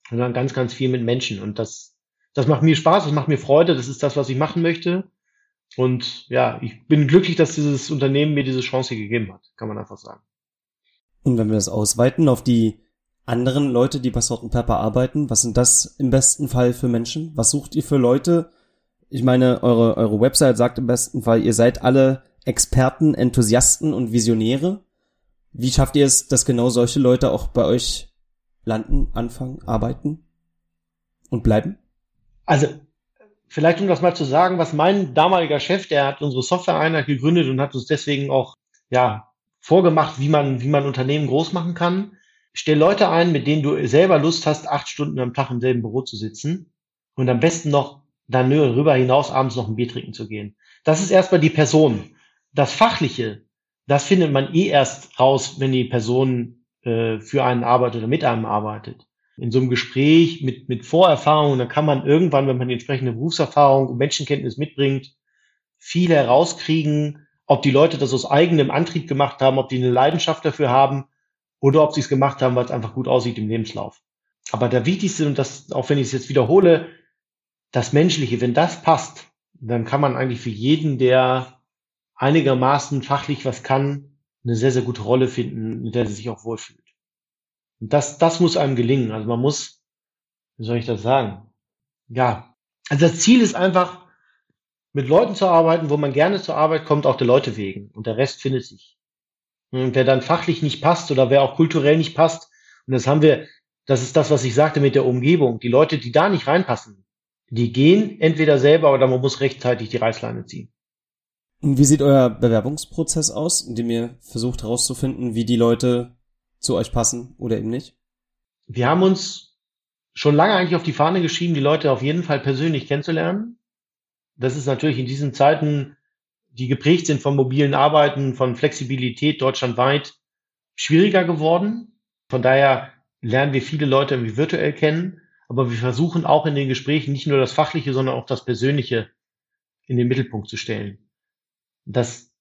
[SPEAKER 3] sondern ganz, ganz viel mit Menschen. Und das, das macht mir Spaß, das macht mir Freude, das ist das, was ich machen möchte. Und ja, ich bin glücklich, dass dieses Unternehmen mir diese Chance gegeben hat, kann man einfach sagen.
[SPEAKER 2] Und wenn wir das ausweiten auf die anderen Leute, die bei Salt Pepper arbeiten, was sind das im besten Fall für Menschen? Was sucht ihr für Leute? Ich meine, eure, eure Website sagt im besten Fall, ihr seid alle Experten, Enthusiasten und Visionäre. Wie schafft ihr es, dass genau solche Leute auch bei euch landen, anfangen, arbeiten und bleiben?
[SPEAKER 3] Also, vielleicht um das mal zu sagen, was mein damaliger Chef, der hat unsere Software-Einheit gegründet und hat uns deswegen auch, ja, vorgemacht, wie man, wie man Unternehmen groß machen kann. Stell Leute ein, mit denen du selber Lust hast, acht Stunden am Tag im selben Büro zu sitzen und am besten noch dann darüber hinaus abends noch ein Bier trinken zu gehen. Das ist erstmal die Person. Das Fachliche, das findet man eh erst raus, wenn die Person äh, für einen arbeitet oder mit einem arbeitet. In so einem Gespräch mit, mit Vorerfahrungen, dann kann man irgendwann, wenn man die entsprechende Berufserfahrung und Menschenkenntnis mitbringt, viel herauskriegen, ob die Leute das aus eigenem Antrieb gemacht haben, ob die eine Leidenschaft dafür haben oder ob sie es gemacht haben, weil es einfach gut aussieht im Lebenslauf. Aber der wichtigste, und das, auch wenn ich es jetzt wiederhole, das Menschliche, wenn das passt, dann kann man eigentlich für jeden, der einigermaßen fachlich was kann, eine sehr, sehr gute Rolle finden, mit der er sich auch wohlfühlt. Und das, das muss einem gelingen. Also man muss, wie soll ich das sagen? Ja, also das Ziel ist einfach, mit Leuten zu arbeiten, wo man gerne zur Arbeit kommt, auch der Leute wegen. Und der Rest findet sich. Und wer dann fachlich nicht passt oder wer auch kulturell nicht passt, und das haben wir, das ist das, was ich sagte mit der Umgebung. Die Leute, die da nicht reinpassen, die gehen entweder selber oder man muss rechtzeitig die Reißleine ziehen.
[SPEAKER 2] Und wie sieht euer Bewerbungsprozess aus, in dem ihr versucht herauszufinden, wie die Leute zu euch passen oder eben nicht?
[SPEAKER 3] Wir haben uns schon lange eigentlich auf die Fahne geschrieben, die Leute auf jeden Fall persönlich kennenzulernen das ist natürlich in diesen Zeiten, die geprägt sind von mobilen Arbeiten, von Flexibilität deutschlandweit, schwieriger geworden. Von daher lernen wir viele Leute irgendwie virtuell kennen, aber wir versuchen auch in den Gesprächen nicht nur das Fachliche, sondern auch das Persönliche in den Mittelpunkt zu stellen. Das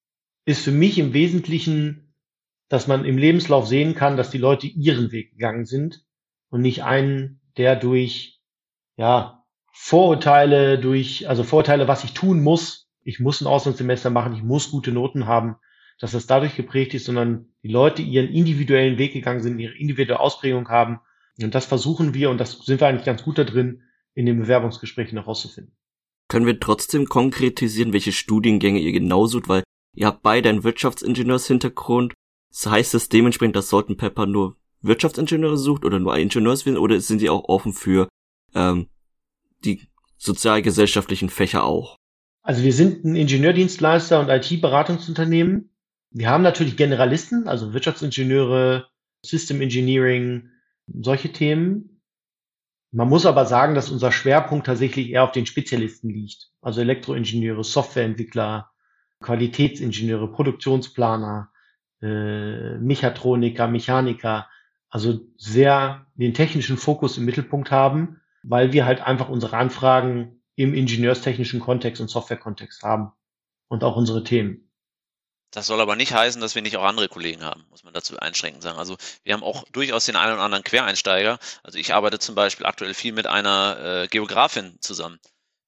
[SPEAKER 3] ist für mich im Wesentlichen, dass man im Lebenslauf sehen kann, dass die Leute ihren Weg gegangen sind und nicht einen, der durch, ja, Vorurteile, durch, also Vorurteile, was ich tun muss. Ich muss ein Auslandssemester machen, ich muss gute Noten haben, dass das dadurch geprägt ist, sondern die Leute ihren individuellen Weg gegangen sind, ihre individuelle Ausprägung haben. Und das versuchen wir, und das sind wir eigentlich ganz gut da drin, in den Bewerbungsgesprächen herauszufinden.
[SPEAKER 1] Können wir trotzdem konkretisieren, welche Studiengänge ihr genau sucht, weil ihr habt beide einen Wirtschaftsingenieurshintergrund. Das heißt es dementsprechend, dass Salt Pepper nur Wirtschaftsingenieure sucht oder nur Ingenieurswesen oder sind sie auch offen für ähm, die sozialgesellschaftlichen Fächer auch?
[SPEAKER 3] Also wir sind ein Ingenieurdienstleister und IT-Beratungsunternehmen. Wir haben natürlich Generalisten, also Wirtschaftsingenieure, System Engineering, solche Themen. Man muss aber sagen, dass unser Schwerpunkt tatsächlich eher auf den Spezialisten liegt. Also Elektroingenieure, Softwareentwickler, Qualitätsingenieure, Produktionsplaner, äh, Mechatroniker, Mechaniker. Also sehr den technischen Fokus im Mittelpunkt haben, weil wir halt einfach unsere Anfragen im ingenieurstechnischen Kontext und Softwarekontext haben und auch unsere Themen.
[SPEAKER 4] Das soll aber nicht heißen, dass wir nicht auch andere Kollegen haben, muss man dazu einschränkend sagen. Also wir haben auch durchaus den einen oder anderen Quereinsteiger. Also ich arbeite zum Beispiel aktuell viel mit einer äh, Geografin zusammen,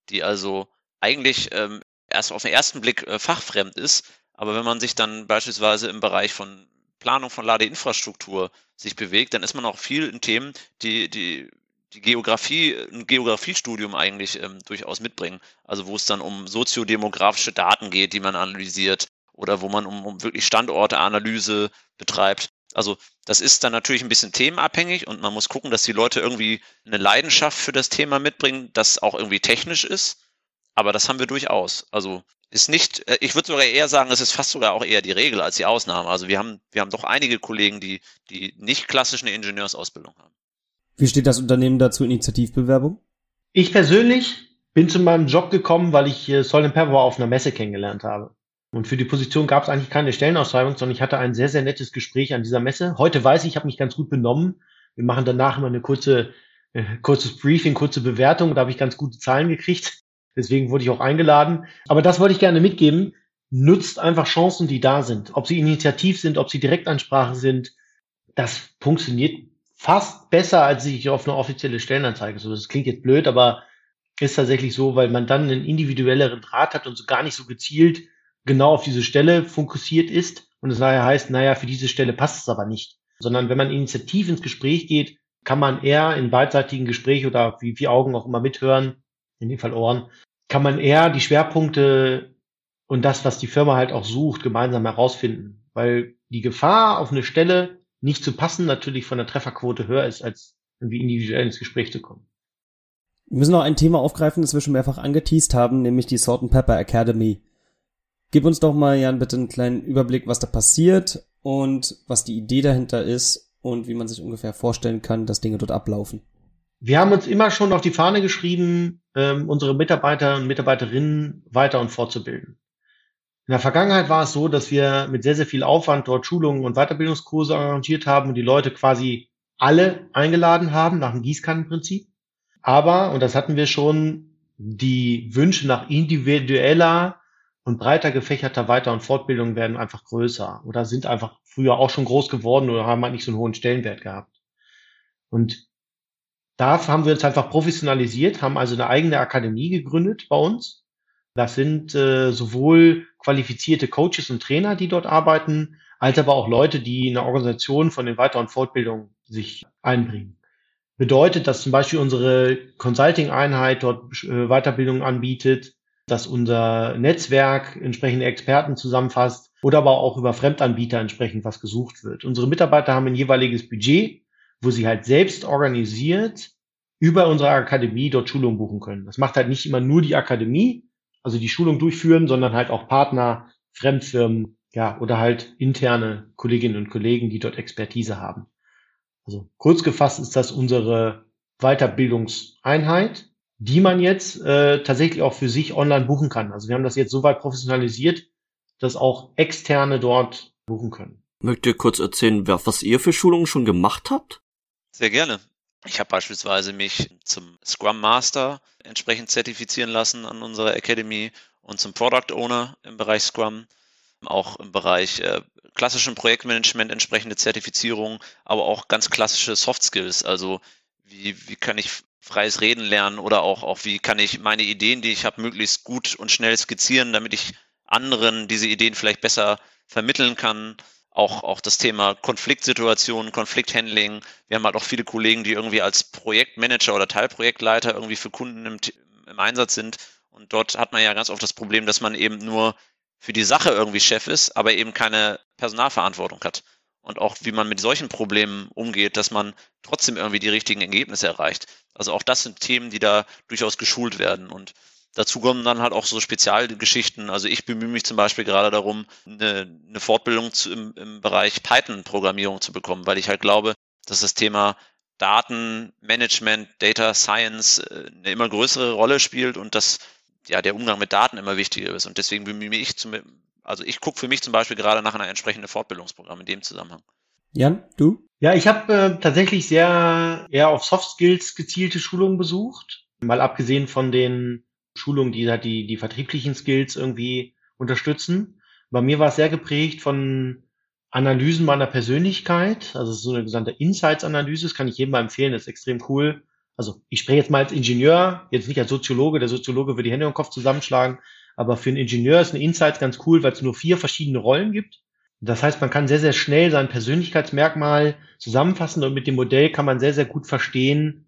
[SPEAKER 4] die also eigentlich ähm, erst auf den ersten Blick äh, fachfremd ist, aber wenn man sich dann beispielsweise im Bereich von Planung von Ladeinfrastruktur sich bewegt, dann ist man auch viel in Themen, die, die die Geografie, ein Geografiestudium eigentlich ähm, durchaus mitbringen. Also wo es dann um soziodemografische Daten geht, die man analysiert, oder wo man um, um wirklich Standorteanalyse betreibt. Also das ist dann natürlich ein bisschen themenabhängig und man muss gucken, dass die Leute irgendwie eine Leidenschaft für das Thema mitbringen, das auch irgendwie technisch ist. Aber das haben wir durchaus. Also ist nicht, äh, ich würde sogar eher sagen, es ist fast sogar auch eher die Regel als die Ausnahme. Also wir haben, wir haben doch einige Kollegen, die, die nicht klassisch eine Ingenieursausbildung haben.
[SPEAKER 2] Wie steht das Unternehmen dazu Initiativbewerbung?
[SPEAKER 3] Ich persönlich bin zu meinem Job gekommen, weil ich äh, Solid Pepper auf einer Messe kennengelernt habe. Und für die Position gab es eigentlich keine Stellenausschreibung, sondern ich hatte ein sehr, sehr nettes Gespräch an dieser Messe. Heute weiß ich, ich habe mich ganz gut benommen. Wir machen danach immer eine kurze, äh, kurzes Briefing, kurze Bewertung. Da habe ich ganz gute Zahlen gekriegt. Deswegen wurde ich auch eingeladen. Aber das wollte ich gerne mitgeben. Nutzt einfach Chancen, die da sind. Ob sie initiativ sind, ob sie Direktansprache sind. Das funktioniert fast besser, als sich auf eine offizielle Stellenanzeige. So, das klingt jetzt blöd, aber ist tatsächlich so, weil man dann einen individuelleren Draht hat und so gar nicht so gezielt genau auf diese Stelle fokussiert ist und es daher heißt, naja, für diese Stelle passt es aber nicht. Sondern wenn man initiativ ins Gespräch geht, kann man eher in beidseitigen Gespräch oder wie die Augen auch immer mithören, in dem Fall Ohren, kann man eher die Schwerpunkte und das, was die Firma halt auch sucht, gemeinsam herausfinden. Weil die Gefahr, auf eine Stelle nicht zu passen, natürlich von der Trefferquote höher ist, als irgendwie individuell ins Gespräch zu kommen.
[SPEAKER 2] Wir müssen noch ein Thema aufgreifen, das wir schon mehrfach angeteased haben, nämlich die Salt and Pepper Academy. Gib uns doch mal, Jan, bitte einen kleinen Überblick, was da passiert und was die Idee dahinter ist und wie man sich ungefähr vorstellen kann, dass Dinge dort ablaufen.
[SPEAKER 3] Wir haben uns immer schon auf die Fahne geschrieben, ähm, unsere Mitarbeiter und Mitarbeiterinnen weiter und fortzubilden. In der Vergangenheit war es so, dass wir mit sehr, sehr viel Aufwand dort Schulungen und Weiterbildungskurse arrangiert haben und die Leute quasi alle eingeladen haben nach dem Gießkannenprinzip. Aber, und das hatten wir schon, die Wünsche nach individueller und breiter gefächerter Weiter- und Fortbildungen werden einfach größer oder sind einfach früher auch schon groß geworden oder haben halt nicht so einen hohen Stellenwert gehabt. Und da haben wir uns einfach professionalisiert, haben also eine eigene Akademie gegründet bei uns. Das sind äh, sowohl qualifizierte Coaches und Trainer, die dort arbeiten, als aber auch Leute, die in der Organisation von den Weiter- und Fortbildungen sich einbringen. Bedeutet, dass zum Beispiel unsere Consulting-Einheit dort äh, Weiterbildung anbietet, dass unser Netzwerk entsprechende Experten zusammenfasst oder aber auch über Fremdanbieter entsprechend was gesucht wird. Unsere Mitarbeiter haben ein jeweiliges Budget, wo sie halt selbst organisiert über unsere Akademie dort Schulungen buchen können. Das macht halt nicht immer nur die Akademie, also die Schulung durchführen, sondern halt auch Partner, Fremdfirmen, ja, oder halt interne Kolleginnen und Kollegen, die dort Expertise haben. Also kurz gefasst ist das unsere Weiterbildungseinheit, die man jetzt äh, tatsächlich auch für sich online buchen kann. Also wir haben das jetzt so weit professionalisiert, dass auch Externe dort buchen können.
[SPEAKER 1] Mögt ihr kurz erzählen, was ihr für Schulungen schon gemacht habt?
[SPEAKER 4] Sehr gerne. Ich habe beispielsweise mich zum Scrum Master entsprechend zertifizieren lassen an unserer Academy und zum Product Owner im Bereich Scrum, auch im Bereich äh, klassischen Projektmanagement entsprechende Zertifizierung, aber auch ganz klassische Soft Skills. Also wie, wie kann ich freies Reden lernen oder auch, auch wie kann ich meine Ideen, die ich habe, möglichst gut und schnell skizzieren, damit ich anderen diese Ideen vielleicht besser vermitteln kann. Auch, auch das Thema Konfliktsituationen, Konflikthandling. Wir haben halt auch viele Kollegen, die irgendwie als Projektmanager oder Teilprojektleiter irgendwie für Kunden im, im Einsatz sind. Und dort hat man ja ganz oft das Problem, dass man eben nur für die Sache irgendwie Chef ist, aber eben keine Personalverantwortung hat. Und auch wie man mit solchen Problemen umgeht, dass man trotzdem irgendwie die richtigen Ergebnisse erreicht. Also auch das sind Themen, die da durchaus geschult werden. Und dazu kommen dann halt auch so Spezialgeschichten. Also ich bemühe mich zum Beispiel gerade darum, eine, eine Fortbildung zu, im, im Bereich Python-Programmierung zu bekommen, weil ich halt glaube, dass das Thema Datenmanagement, Data Science äh, eine immer größere Rolle spielt und dass ja, der Umgang mit Daten immer wichtiger ist. Und deswegen bemühe ich zum, also ich gucke für mich zum Beispiel gerade nach einer entsprechenden Fortbildungsprogramm in dem Zusammenhang.
[SPEAKER 2] Jan, du?
[SPEAKER 3] Ja, ich habe äh, tatsächlich sehr eher auf Soft Skills gezielte Schulungen besucht. Mal abgesehen von den Schulungen, die halt die, die vertrieblichen Skills irgendwie unterstützen. Bei mir war es sehr geprägt von Analysen meiner Persönlichkeit, also so eine gesamte Insights-Analyse, das kann ich jedem mal empfehlen, das ist extrem cool also ich spreche jetzt mal als Ingenieur, jetzt nicht als Soziologe, der Soziologe würde die Hände im Kopf zusammenschlagen, aber für einen Ingenieur ist eine Insights ganz cool, weil es nur vier verschiedene Rollen gibt. Das heißt, man kann sehr, sehr schnell sein Persönlichkeitsmerkmal zusammenfassen und mit dem Modell kann man sehr, sehr gut verstehen,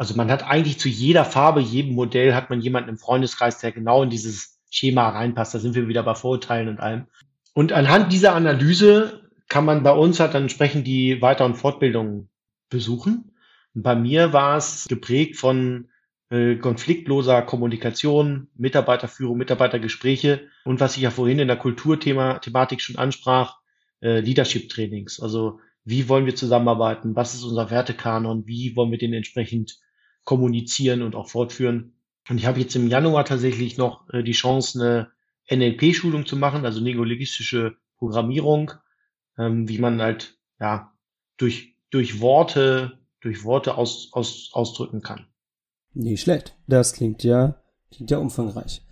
[SPEAKER 3] also man hat eigentlich zu jeder Farbe, jedem Modell hat man jemanden im Freundeskreis, der genau in dieses Schema reinpasst. Da sind wir wieder bei Vorurteilen und allem. Und anhand dieser Analyse kann man bei uns halt dann entsprechend die Weiter- und Fortbildungen besuchen. Bei mir war es geprägt von konfliktloser Kommunikation, Mitarbeiterführung, Mitarbeitergespräche und was ich ja vorhin in der Kulturthematik schon ansprach, äh, Leadership-Trainings. Also wie wollen wir zusammenarbeiten? Was ist unser Wertekanon? Wie wollen wir den entsprechend kommunizieren und auch fortführen? Und ich habe jetzt im Januar tatsächlich noch äh, die Chance, eine NLP-Schulung zu machen, also neologistische Programmierung, ähm, wie man halt ja durch durch Worte durch Worte aus, aus, ausdrücken kann.
[SPEAKER 2] Nicht schlecht. Das klingt ja, klingt ja umfangreich.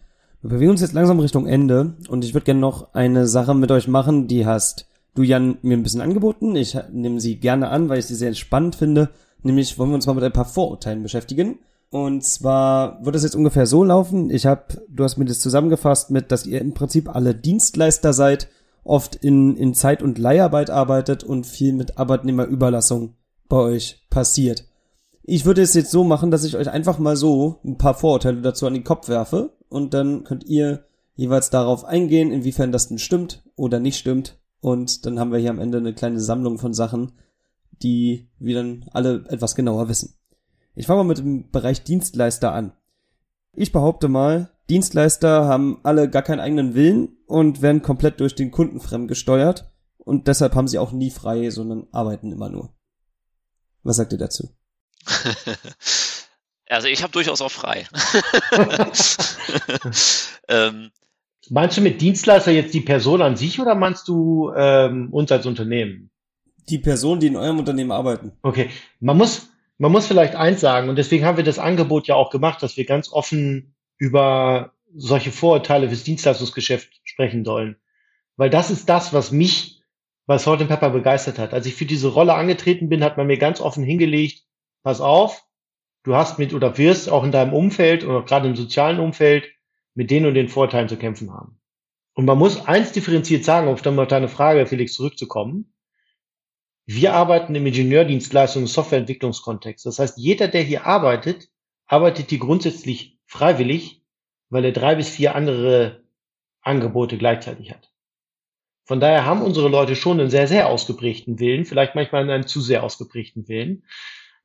[SPEAKER 2] Wir bewegen uns jetzt langsam Richtung Ende und ich würde gerne noch eine Sache mit euch machen, die hast du Jan mir ein bisschen angeboten. Ich nehme sie gerne an, weil ich sie sehr spannend finde. Nämlich wollen wir uns mal mit ein paar Vorurteilen beschäftigen. Und zwar wird es jetzt ungefähr so laufen. Ich habe, du hast mir das zusammengefasst mit, dass ihr im Prinzip alle Dienstleister seid, oft in, in Zeit- und Leiharbeit arbeitet und viel mit Arbeitnehmerüberlassung bei euch passiert. Ich würde es jetzt so machen, dass ich euch einfach mal so ein paar Vorurteile dazu an den Kopf werfe und dann könnt ihr jeweils darauf eingehen, inwiefern das denn stimmt oder nicht stimmt. Und dann haben wir hier am Ende eine kleine Sammlung von Sachen, die wir dann alle etwas genauer wissen. Ich fange mal mit dem Bereich Dienstleister an. Ich behaupte mal, Dienstleister haben alle gar keinen eigenen Willen und werden komplett durch den Kunden fremdgesteuert und deshalb haben sie auch nie frei, sondern arbeiten immer nur. Was sagt ihr dazu?
[SPEAKER 4] also ich habe durchaus auch frei. ähm,
[SPEAKER 3] meinst du mit Dienstleister jetzt die Person an sich oder meinst du ähm, uns als Unternehmen?
[SPEAKER 2] Die Person, die in eurem Unternehmen arbeiten.
[SPEAKER 3] Okay, man muss, man muss vielleicht eins sagen und deswegen haben wir das Angebot ja auch gemacht, dass wir ganz offen über solche Vorurteile fürs Dienstleistungsgeschäft sprechen sollen. Weil das ist das, was mich was Salt Pepper begeistert hat. Als ich für diese Rolle angetreten bin, hat man mir ganz offen hingelegt, pass auf, du hast mit oder wirst auch in deinem Umfeld oder gerade im sozialen Umfeld mit den und den Vorteilen zu kämpfen haben. Und man muss eins differenziert sagen, um dann auf deine Frage, Felix, zurückzukommen. Wir arbeiten im Ingenieurdienstleistung und Softwareentwicklungskontext. Das heißt, jeder, der hier arbeitet, arbeitet hier grundsätzlich freiwillig, weil er drei bis vier andere Angebote gleichzeitig hat. Von daher haben unsere Leute schon einen sehr, sehr ausgeprägten Willen, vielleicht manchmal einen zu sehr ausgeprägten Willen.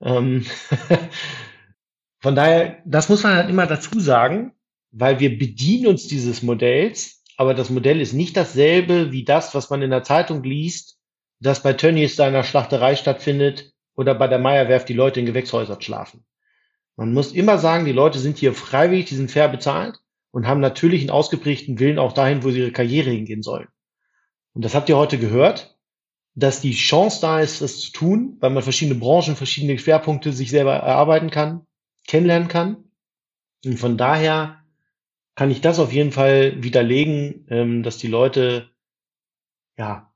[SPEAKER 3] Ähm Von daher, das muss man halt immer dazu sagen, weil wir bedienen uns dieses Modells, aber das Modell ist nicht dasselbe wie das, was man in der Zeitung liest, das bei Tönnies seiner Schlachterei stattfindet oder bei der Meierwerft die Leute in Gewächshäusern schlafen. Man muss immer sagen, die Leute sind hier freiwillig, die sind fair bezahlt und haben natürlich einen ausgeprägten Willen auch dahin, wo sie ihre Karriere hingehen sollen. Und das habt ihr heute gehört, dass die Chance da ist, das zu tun, weil man verschiedene Branchen, verschiedene Schwerpunkte sich selber erarbeiten kann, kennenlernen kann. Und von daher kann ich das auf jeden Fall widerlegen, ähm, dass die Leute ja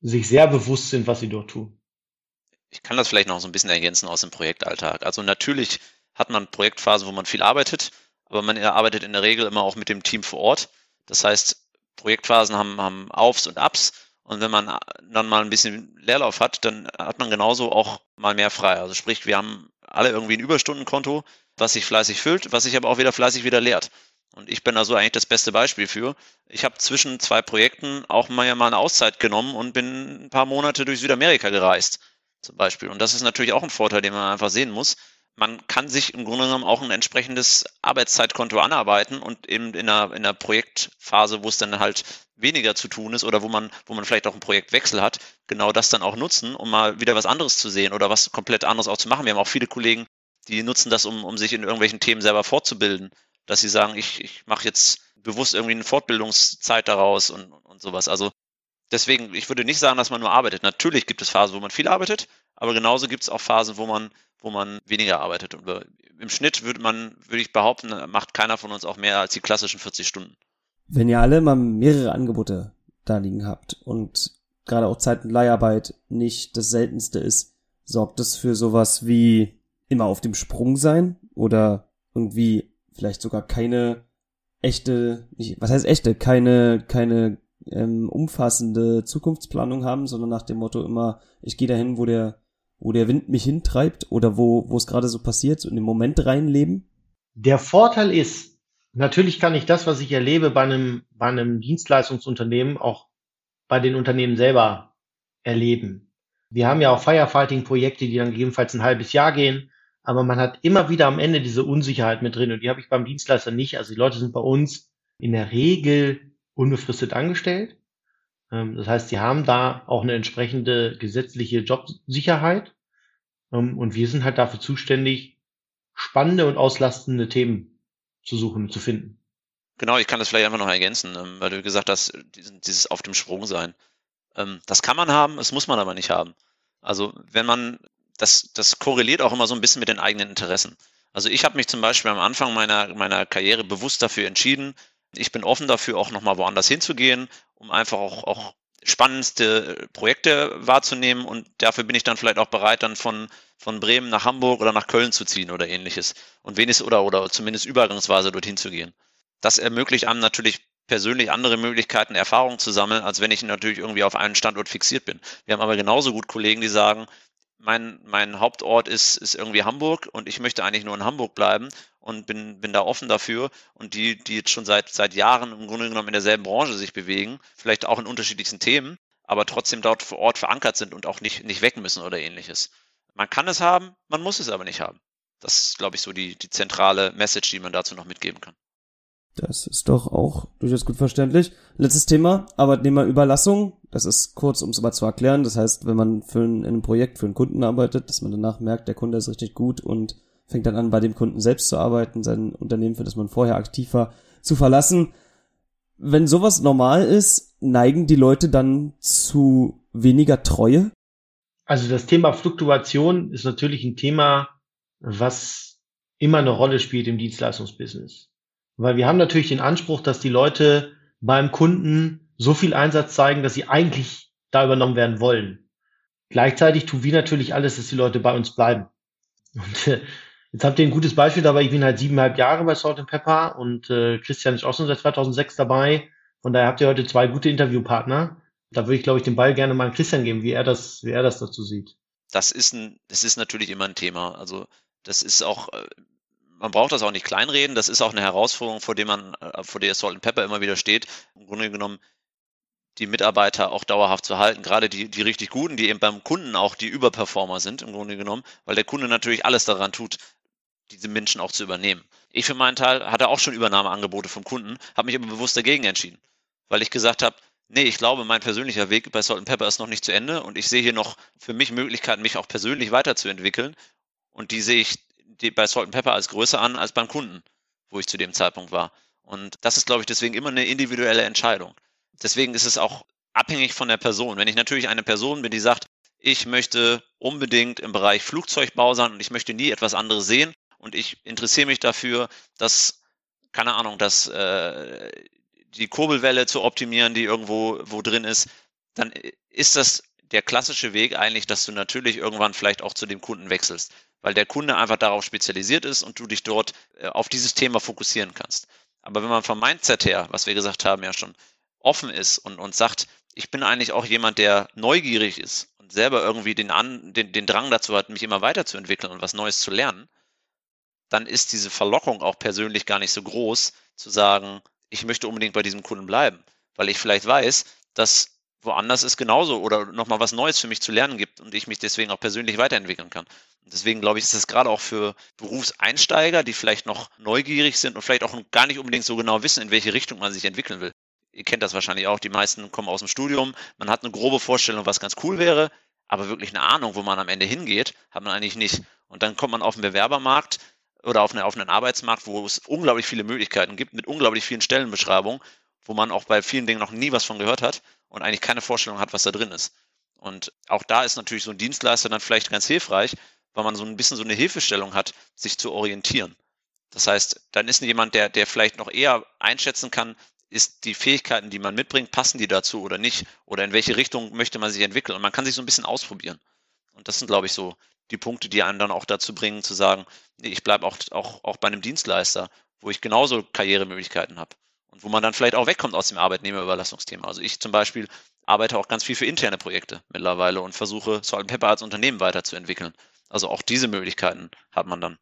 [SPEAKER 3] sich sehr bewusst sind, was sie dort tun.
[SPEAKER 4] Ich kann das vielleicht noch so ein bisschen ergänzen aus dem Projektalltag. Also natürlich hat man Projektphasen, wo man viel arbeitet, aber man arbeitet in der Regel immer auch mit dem Team vor Ort. Das heißt, Projektphasen haben, haben Aufs und Ups. Und wenn man dann mal ein bisschen Leerlauf hat, dann hat man genauso auch mal mehr frei. Also sprich, wir haben alle irgendwie ein Überstundenkonto, was sich fleißig füllt, was sich aber auch wieder fleißig wieder leert. Und ich bin da so eigentlich das beste Beispiel für. Ich habe zwischen zwei Projekten auch mal, mal eine Auszeit genommen und bin ein paar Monate durch Südamerika gereist, zum Beispiel. Und das ist natürlich auch ein Vorteil, den man einfach sehen muss. Man kann sich im Grunde genommen auch ein entsprechendes Arbeitszeitkonto anarbeiten und eben in einer, in einer Projektphase, wo es dann halt weniger zu tun ist oder wo man, wo man vielleicht auch einen Projektwechsel hat, genau das dann auch nutzen, um mal wieder was anderes zu sehen oder was komplett anderes auch zu machen. Wir haben auch viele Kollegen, die nutzen das, um, um sich in irgendwelchen Themen selber fortzubilden dass sie sagen, ich, ich mache jetzt bewusst irgendwie eine Fortbildungszeit daraus und, und sowas. Also deswegen, ich würde nicht sagen, dass man nur arbeitet. Natürlich gibt es Phasen, wo man viel arbeitet, aber genauso gibt es auch Phasen, wo man, wo man weniger arbeitet. Und im Schnitt würde man, würde ich behaupten, macht keiner von uns auch mehr als die klassischen 40 Stunden.
[SPEAKER 2] Wenn ihr alle mal mehrere Angebote da liegen habt und gerade auch Zeit- und Leiharbeit nicht das seltenste ist, sorgt das für sowas wie immer auf dem Sprung sein oder irgendwie vielleicht sogar keine echte, nicht, was heißt echte, keine, keine ähm, umfassende Zukunftsplanung haben, sondern nach dem Motto immer, ich gehe dahin, wo der, wo der Wind mich hintreibt oder wo, wo es gerade so passiert, so in den Moment reinleben?
[SPEAKER 3] Der Vorteil ist, natürlich kann ich das, was ich erlebe bei einem, bei einem Dienstleistungsunternehmen, auch bei den Unternehmen selber erleben. Wir haben ja auch Firefighting-Projekte, die dann gegebenenfalls ein halbes Jahr gehen aber man hat immer wieder am Ende diese Unsicherheit mit drin und die habe ich beim Dienstleister nicht. Also die Leute sind bei uns in der Regel unbefristet angestellt. Ähm, das heißt, sie haben da auch eine entsprechende gesetzliche Jobsicherheit. Ähm, und wir sind halt dafür zuständig, spannende und auslastende Themen zu suchen und zu finden.
[SPEAKER 4] Genau, ich kann das vielleicht einfach noch ergänzen, ähm, weil du gesagt hast, dieses auf dem Sprung sein. Das kann man haben, das muss man aber nicht haben. Also wenn man das, das korreliert auch immer so ein bisschen mit den eigenen Interessen. Also ich habe mich zum Beispiel am Anfang meiner, meiner Karriere bewusst dafür entschieden, ich bin offen dafür, auch nochmal woanders hinzugehen, um einfach auch, auch spannendste Projekte wahrzunehmen und dafür bin ich dann vielleicht auch bereit, dann von, von Bremen nach Hamburg oder nach Köln zu ziehen oder ähnliches und wenigstens oder, oder zumindest übergangsweise dorthin zu gehen. Das ermöglicht einem natürlich persönlich andere Möglichkeiten, Erfahrungen zu sammeln, als wenn ich natürlich irgendwie auf einen Standort fixiert bin. Wir haben aber genauso gut Kollegen, die sagen, mein, mein Hauptort ist, ist irgendwie Hamburg und ich möchte eigentlich nur in Hamburg bleiben und bin, bin da offen dafür. Und die, die jetzt schon seit, seit Jahren im Grunde genommen in derselben Branche sich bewegen, vielleicht auch in unterschiedlichsten Themen, aber trotzdem dort vor Ort verankert sind und auch nicht, nicht weg müssen oder ähnliches. Man kann es haben, man muss es aber nicht haben. Das ist, glaube ich, so die, die zentrale Message, die man dazu noch mitgeben kann.
[SPEAKER 2] Das ist doch auch durchaus gut verständlich. Letztes Thema, Arbeitnehmerüberlassung. Das ist kurz, um es mal zu erklären. Das heißt, wenn man für ein, in einem Projekt für einen Kunden arbeitet, dass man danach merkt, der Kunde ist richtig gut und fängt dann an, bei dem Kunden selbst zu arbeiten, sein Unternehmen, für das man vorher aktiv war, zu verlassen. Wenn sowas normal ist, neigen die Leute dann zu weniger Treue?
[SPEAKER 3] Also das Thema Fluktuation ist natürlich ein Thema, was immer eine Rolle spielt im Dienstleistungsbusiness. Weil wir haben natürlich den Anspruch, dass die Leute beim Kunden so viel Einsatz zeigen, dass sie eigentlich da übernommen werden wollen. Gleichzeitig tun wir natürlich alles, dass die Leute bei uns bleiben. Und äh, jetzt habt ihr ein gutes Beispiel dabei. Ich bin halt siebeneinhalb Jahre bei Salt and Pepper und äh, Christian ist auch schon seit 2006 dabei. Von daher habt ihr heute zwei gute Interviewpartner. Da würde ich, glaube ich, den Ball gerne mal an Christian geben, wie er das, wie er das dazu sieht.
[SPEAKER 4] Das ist ein, das ist natürlich immer ein Thema. Also das ist auch äh, man braucht das auch nicht kleinreden. Das ist auch eine Herausforderung, vor der man, äh, vor der Salt Pepper immer wieder steht. Im Grunde genommen die Mitarbeiter auch dauerhaft zu halten, gerade die, die richtig guten, die eben beim Kunden auch die Überperformer sind, im Grunde genommen, weil der Kunde natürlich alles daran tut, diese Menschen auch zu übernehmen. Ich für meinen Teil hatte auch schon Übernahmeangebote vom Kunden, habe mich aber bewusst dagegen entschieden, weil ich gesagt habe, nee, ich glaube, mein persönlicher Weg bei Salt Pepper ist noch nicht zu Ende und ich sehe hier noch für mich Möglichkeiten, mich auch persönlich weiterzuentwickeln und die sehe ich die, bei Salt Pepper als größer an als beim Kunden, wo ich zu dem Zeitpunkt war. Und das ist, glaube ich, deswegen immer eine individuelle Entscheidung. Deswegen ist es auch abhängig von der Person. Wenn ich natürlich eine Person bin, die sagt, ich möchte unbedingt im Bereich Flugzeugbau sein und ich möchte nie etwas anderes sehen und ich interessiere mich dafür, dass keine Ahnung, das, äh, die Kurbelwelle zu optimieren, die irgendwo wo drin ist, dann ist das der klassische Weg eigentlich, dass du natürlich irgendwann vielleicht auch zu dem Kunden wechselst, weil der Kunde einfach darauf spezialisiert ist und du dich dort äh, auf dieses Thema fokussieren kannst. Aber wenn man vom Mindset her, was wir gesagt haben, ja schon offen ist und, und sagt, ich bin eigentlich auch jemand, der neugierig ist und selber irgendwie den, An, den, den Drang dazu hat, mich immer weiterzuentwickeln und was Neues zu lernen, dann ist diese Verlockung auch persönlich gar nicht so groß, zu sagen, ich möchte unbedingt bei diesem Kunden bleiben, weil ich vielleicht weiß, dass woanders es genauso oder nochmal was Neues für mich zu lernen gibt und ich mich deswegen auch persönlich weiterentwickeln kann. Deswegen glaube ich, ist das gerade auch für Berufseinsteiger, die vielleicht noch neugierig sind und vielleicht auch gar nicht unbedingt so genau wissen, in welche Richtung man sich entwickeln will. Ihr kennt das wahrscheinlich auch, die meisten kommen aus dem Studium, man hat eine grobe Vorstellung, was ganz cool wäre, aber wirklich eine Ahnung, wo man am Ende hingeht, hat man eigentlich nicht. Und dann kommt man auf den Bewerbermarkt oder auf, eine, auf einen Arbeitsmarkt, wo es unglaublich viele Möglichkeiten gibt, mit unglaublich vielen Stellenbeschreibungen, wo man auch bei vielen Dingen noch nie was von gehört hat und eigentlich keine Vorstellung hat, was da drin ist. Und auch da ist natürlich so ein Dienstleister dann vielleicht ganz hilfreich, weil man so ein bisschen so eine Hilfestellung hat, sich zu orientieren. Das heißt, dann ist jemand, der, der vielleicht noch eher einschätzen kann, ist die Fähigkeiten, die man mitbringt, passen die dazu oder nicht? Oder in welche Richtung möchte man sich entwickeln? Und man kann sich so ein bisschen ausprobieren. Und das sind, glaube ich, so die Punkte, die einen dann auch dazu bringen, zu sagen, nee, ich bleibe auch, auch, auch bei einem Dienstleister, wo ich genauso Karrieremöglichkeiten habe. Und wo man dann vielleicht auch wegkommt aus dem Arbeitnehmerüberlassungsthema. Also ich zum Beispiel arbeite auch ganz viel für interne Projekte mittlerweile und versuche Salt Pepper als Unternehmen weiterzuentwickeln. Also auch diese Möglichkeiten hat man dann.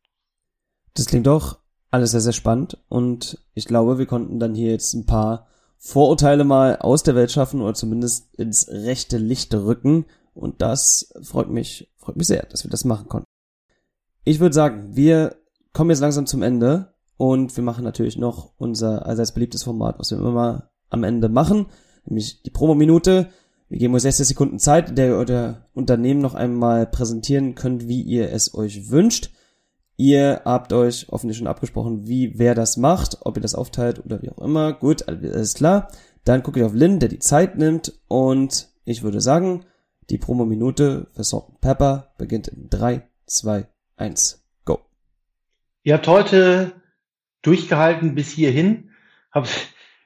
[SPEAKER 2] Das klingt doch alles sehr, sehr spannend und ich glaube, wir konnten dann hier jetzt ein paar Vorurteile mal aus der Welt schaffen oder zumindest ins rechte Licht rücken und das freut mich, freut mich sehr, dass wir das machen konnten. Ich würde sagen, wir kommen jetzt langsam zum Ende und wir machen natürlich noch unser allseits beliebtes Format, was wir immer mal am Ende machen, nämlich die Promo-Minute. Wir geben euch 60 Sekunden Zeit, in der ihr euer Unternehmen noch einmal präsentieren könnt, wie ihr es euch wünscht. Ihr habt euch hoffentlich schon abgesprochen, wie wer das macht, ob ihr das aufteilt oder wie auch immer. Gut, alles klar. Dann gucke ich auf Lynn, der die Zeit nimmt und ich würde sagen, die Promo-Minute für Salt Pepper beginnt in 3, 2, 1, go.
[SPEAKER 3] Ihr habt heute durchgehalten bis hierhin, habe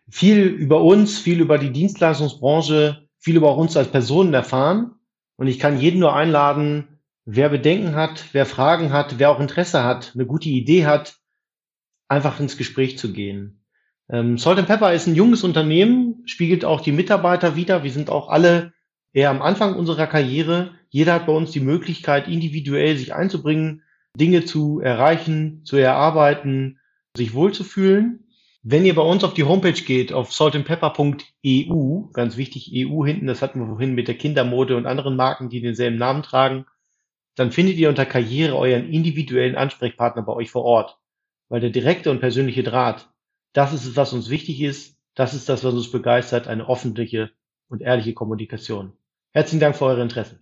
[SPEAKER 3] viel über uns, viel über die Dienstleistungsbranche, viel über uns als Personen erfahren. Und ich kann jeden nur einladen, wer Bedenken hat, wer Fragen hat, wer auch Interesse hat, eine gute Idee hat, einfach ins Gespräch zu gehen. Ähm, Salt Pepper ist ein junges Unternehmen, spiegelt auch die Mitarbeiter wieder. Wir sind auch alle eher am Anfang unserer Karriere. Jeder hat bei uns die Möglichkeit, individuell sich einzubringen, Dinge zu erreichen, zu erarbeiten, sich wohlzufühlen. Wenn ihr bei uns auf die Homepage geht, auf saltandpepper.eu, ganz wichtig, EU hinten, das hatten wir vorhin mit der Kindermode und anderen Marken, die denselben Namen tragen, dann findet ihr unter Karriere euren individuellen Ansprechpartner bei euch vor Ort. Weil der direkte und persönliche Draht, das ist es, was uns wichtig ist, das ist das, was uns begeistert, eine öffentliche und ehrliche Kommunikation. Herzlichen Dank für eure Interesse.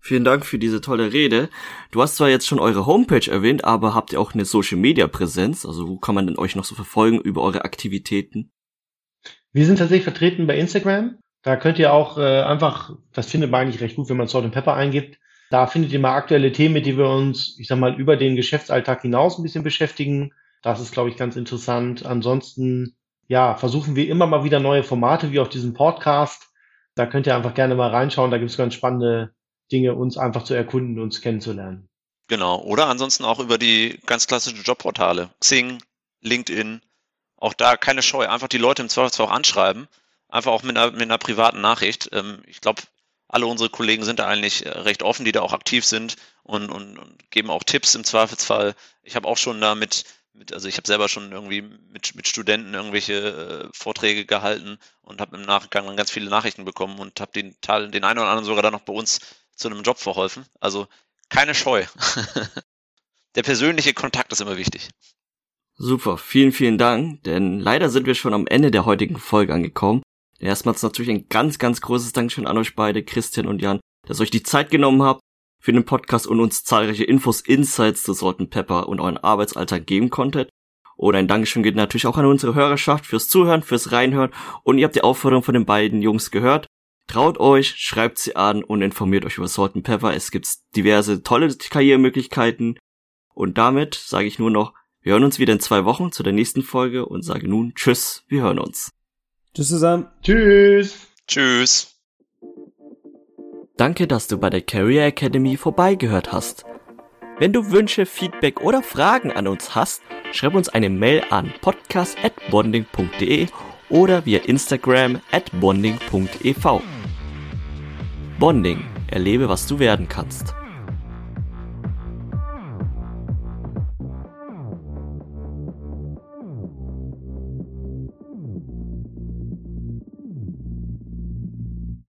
[SPEAKER 1] Vielen Dank für diese tolle Rede. Du hast zwar jetzt schon eure Homepage erwähnt, aber habt ihr auch eine Social Media Präsenz? Also wo kann man denn euch noch so verfolgen über eure Aktivitäten?
[SPEAKER 3] Wir sind tatsächlich vertreten bei Instagram. Da könnt ihr auch äh, einfach, das findet man eigentlich recht gut, wenn man Salt and Pepper eingibt. Da findet ihr mal aktuelle Themen, mit denen wir uns, ich sag mal, über den Geschäftsalltag hinaus ein bisschen beschäftigen. Das ist, glaube ich, ganz interessant. Ansonsten, ja, versuchen wir immer mal wieder neue Formate, wie auf diesem Podcast. Da könnt ihr einfach gerne mal reinschauen. Da gibt es ganz spannende Dinge, uns einfach zu erkunden, uns kennenzulernen.
[SPEAKER 4] Genau. Oder ansonsten auch über die ganz klassischen Jobportale. Xing, LinkedIn. Auch da keine Scheu. Einfach die Leute im Zweifelsfall auch anschreiben. Einfach auch mit einer, mit einer privaten Nachricht. Ähm, ich glaube, alle unsere Kollegen sind da eigentlich äh, recht offen, die da auch aktiv sind und, und, und geben auch Tipps im Zweifelsfall. Ich habe auch schon da mit, mit also ich habe selber schon irgendwie mit, mit Studenten irgendwelche äh, Vorträge gehalten und habe im Nachgang dann ganz viele Nachrichten bekommen und habe den Teil, den einen oder anderen sogar dann noch bei uns zu einem Job verholfen. Also keine Scheu. Der persönliche Kontakt ist immer wichtig.
[SPEAKER 1] Super, vielen, vielen Dank, denn leider sind wir schon am Ende der heutigen Folge angekommen. Erstmals natürlich ein ganz, ganz großes Dankeschön an euch beide, Christian und Jan, dass euch die Zeit genommen habt für den Podcast und uns zahlreiche Infos, Insights zu Salt Pepper und euren Arbeitsalltag geben konntet. Und ein Dankeschön geht natürlich auch an unsere Hörerschaft fürs Zuhören, fürs Reinhören. Und ihr habt die Aufforderung von den beiden Jungs gehört. Traut euch, schreibt sie an und informiert euch über Salt Pepper. Es gibt diverse tolle Karrieremöglichkeiten. Und damit sage ich nur noch,
[SPEAKER 5] Wir hören uns wieder in zwei Wochen zu der nächsten Folge und sage nun Tschüss, wir hören uns.
[SPEAKER 2] Tschüss zusammen.
[SPEAKER 3] Tschüss.
[SPEAKER 4] Tschüss.
[SPEAKER 5] Danke, dass du bei der Career Academy vorbeigehört hast. Wenn du Wünsche, Feedback oder Fragen an uns hast, schreib uns eine Mail an podcast@bonding.de oder via Instagram at bonding.ev. Bonding, erlebe, was du werden kannst.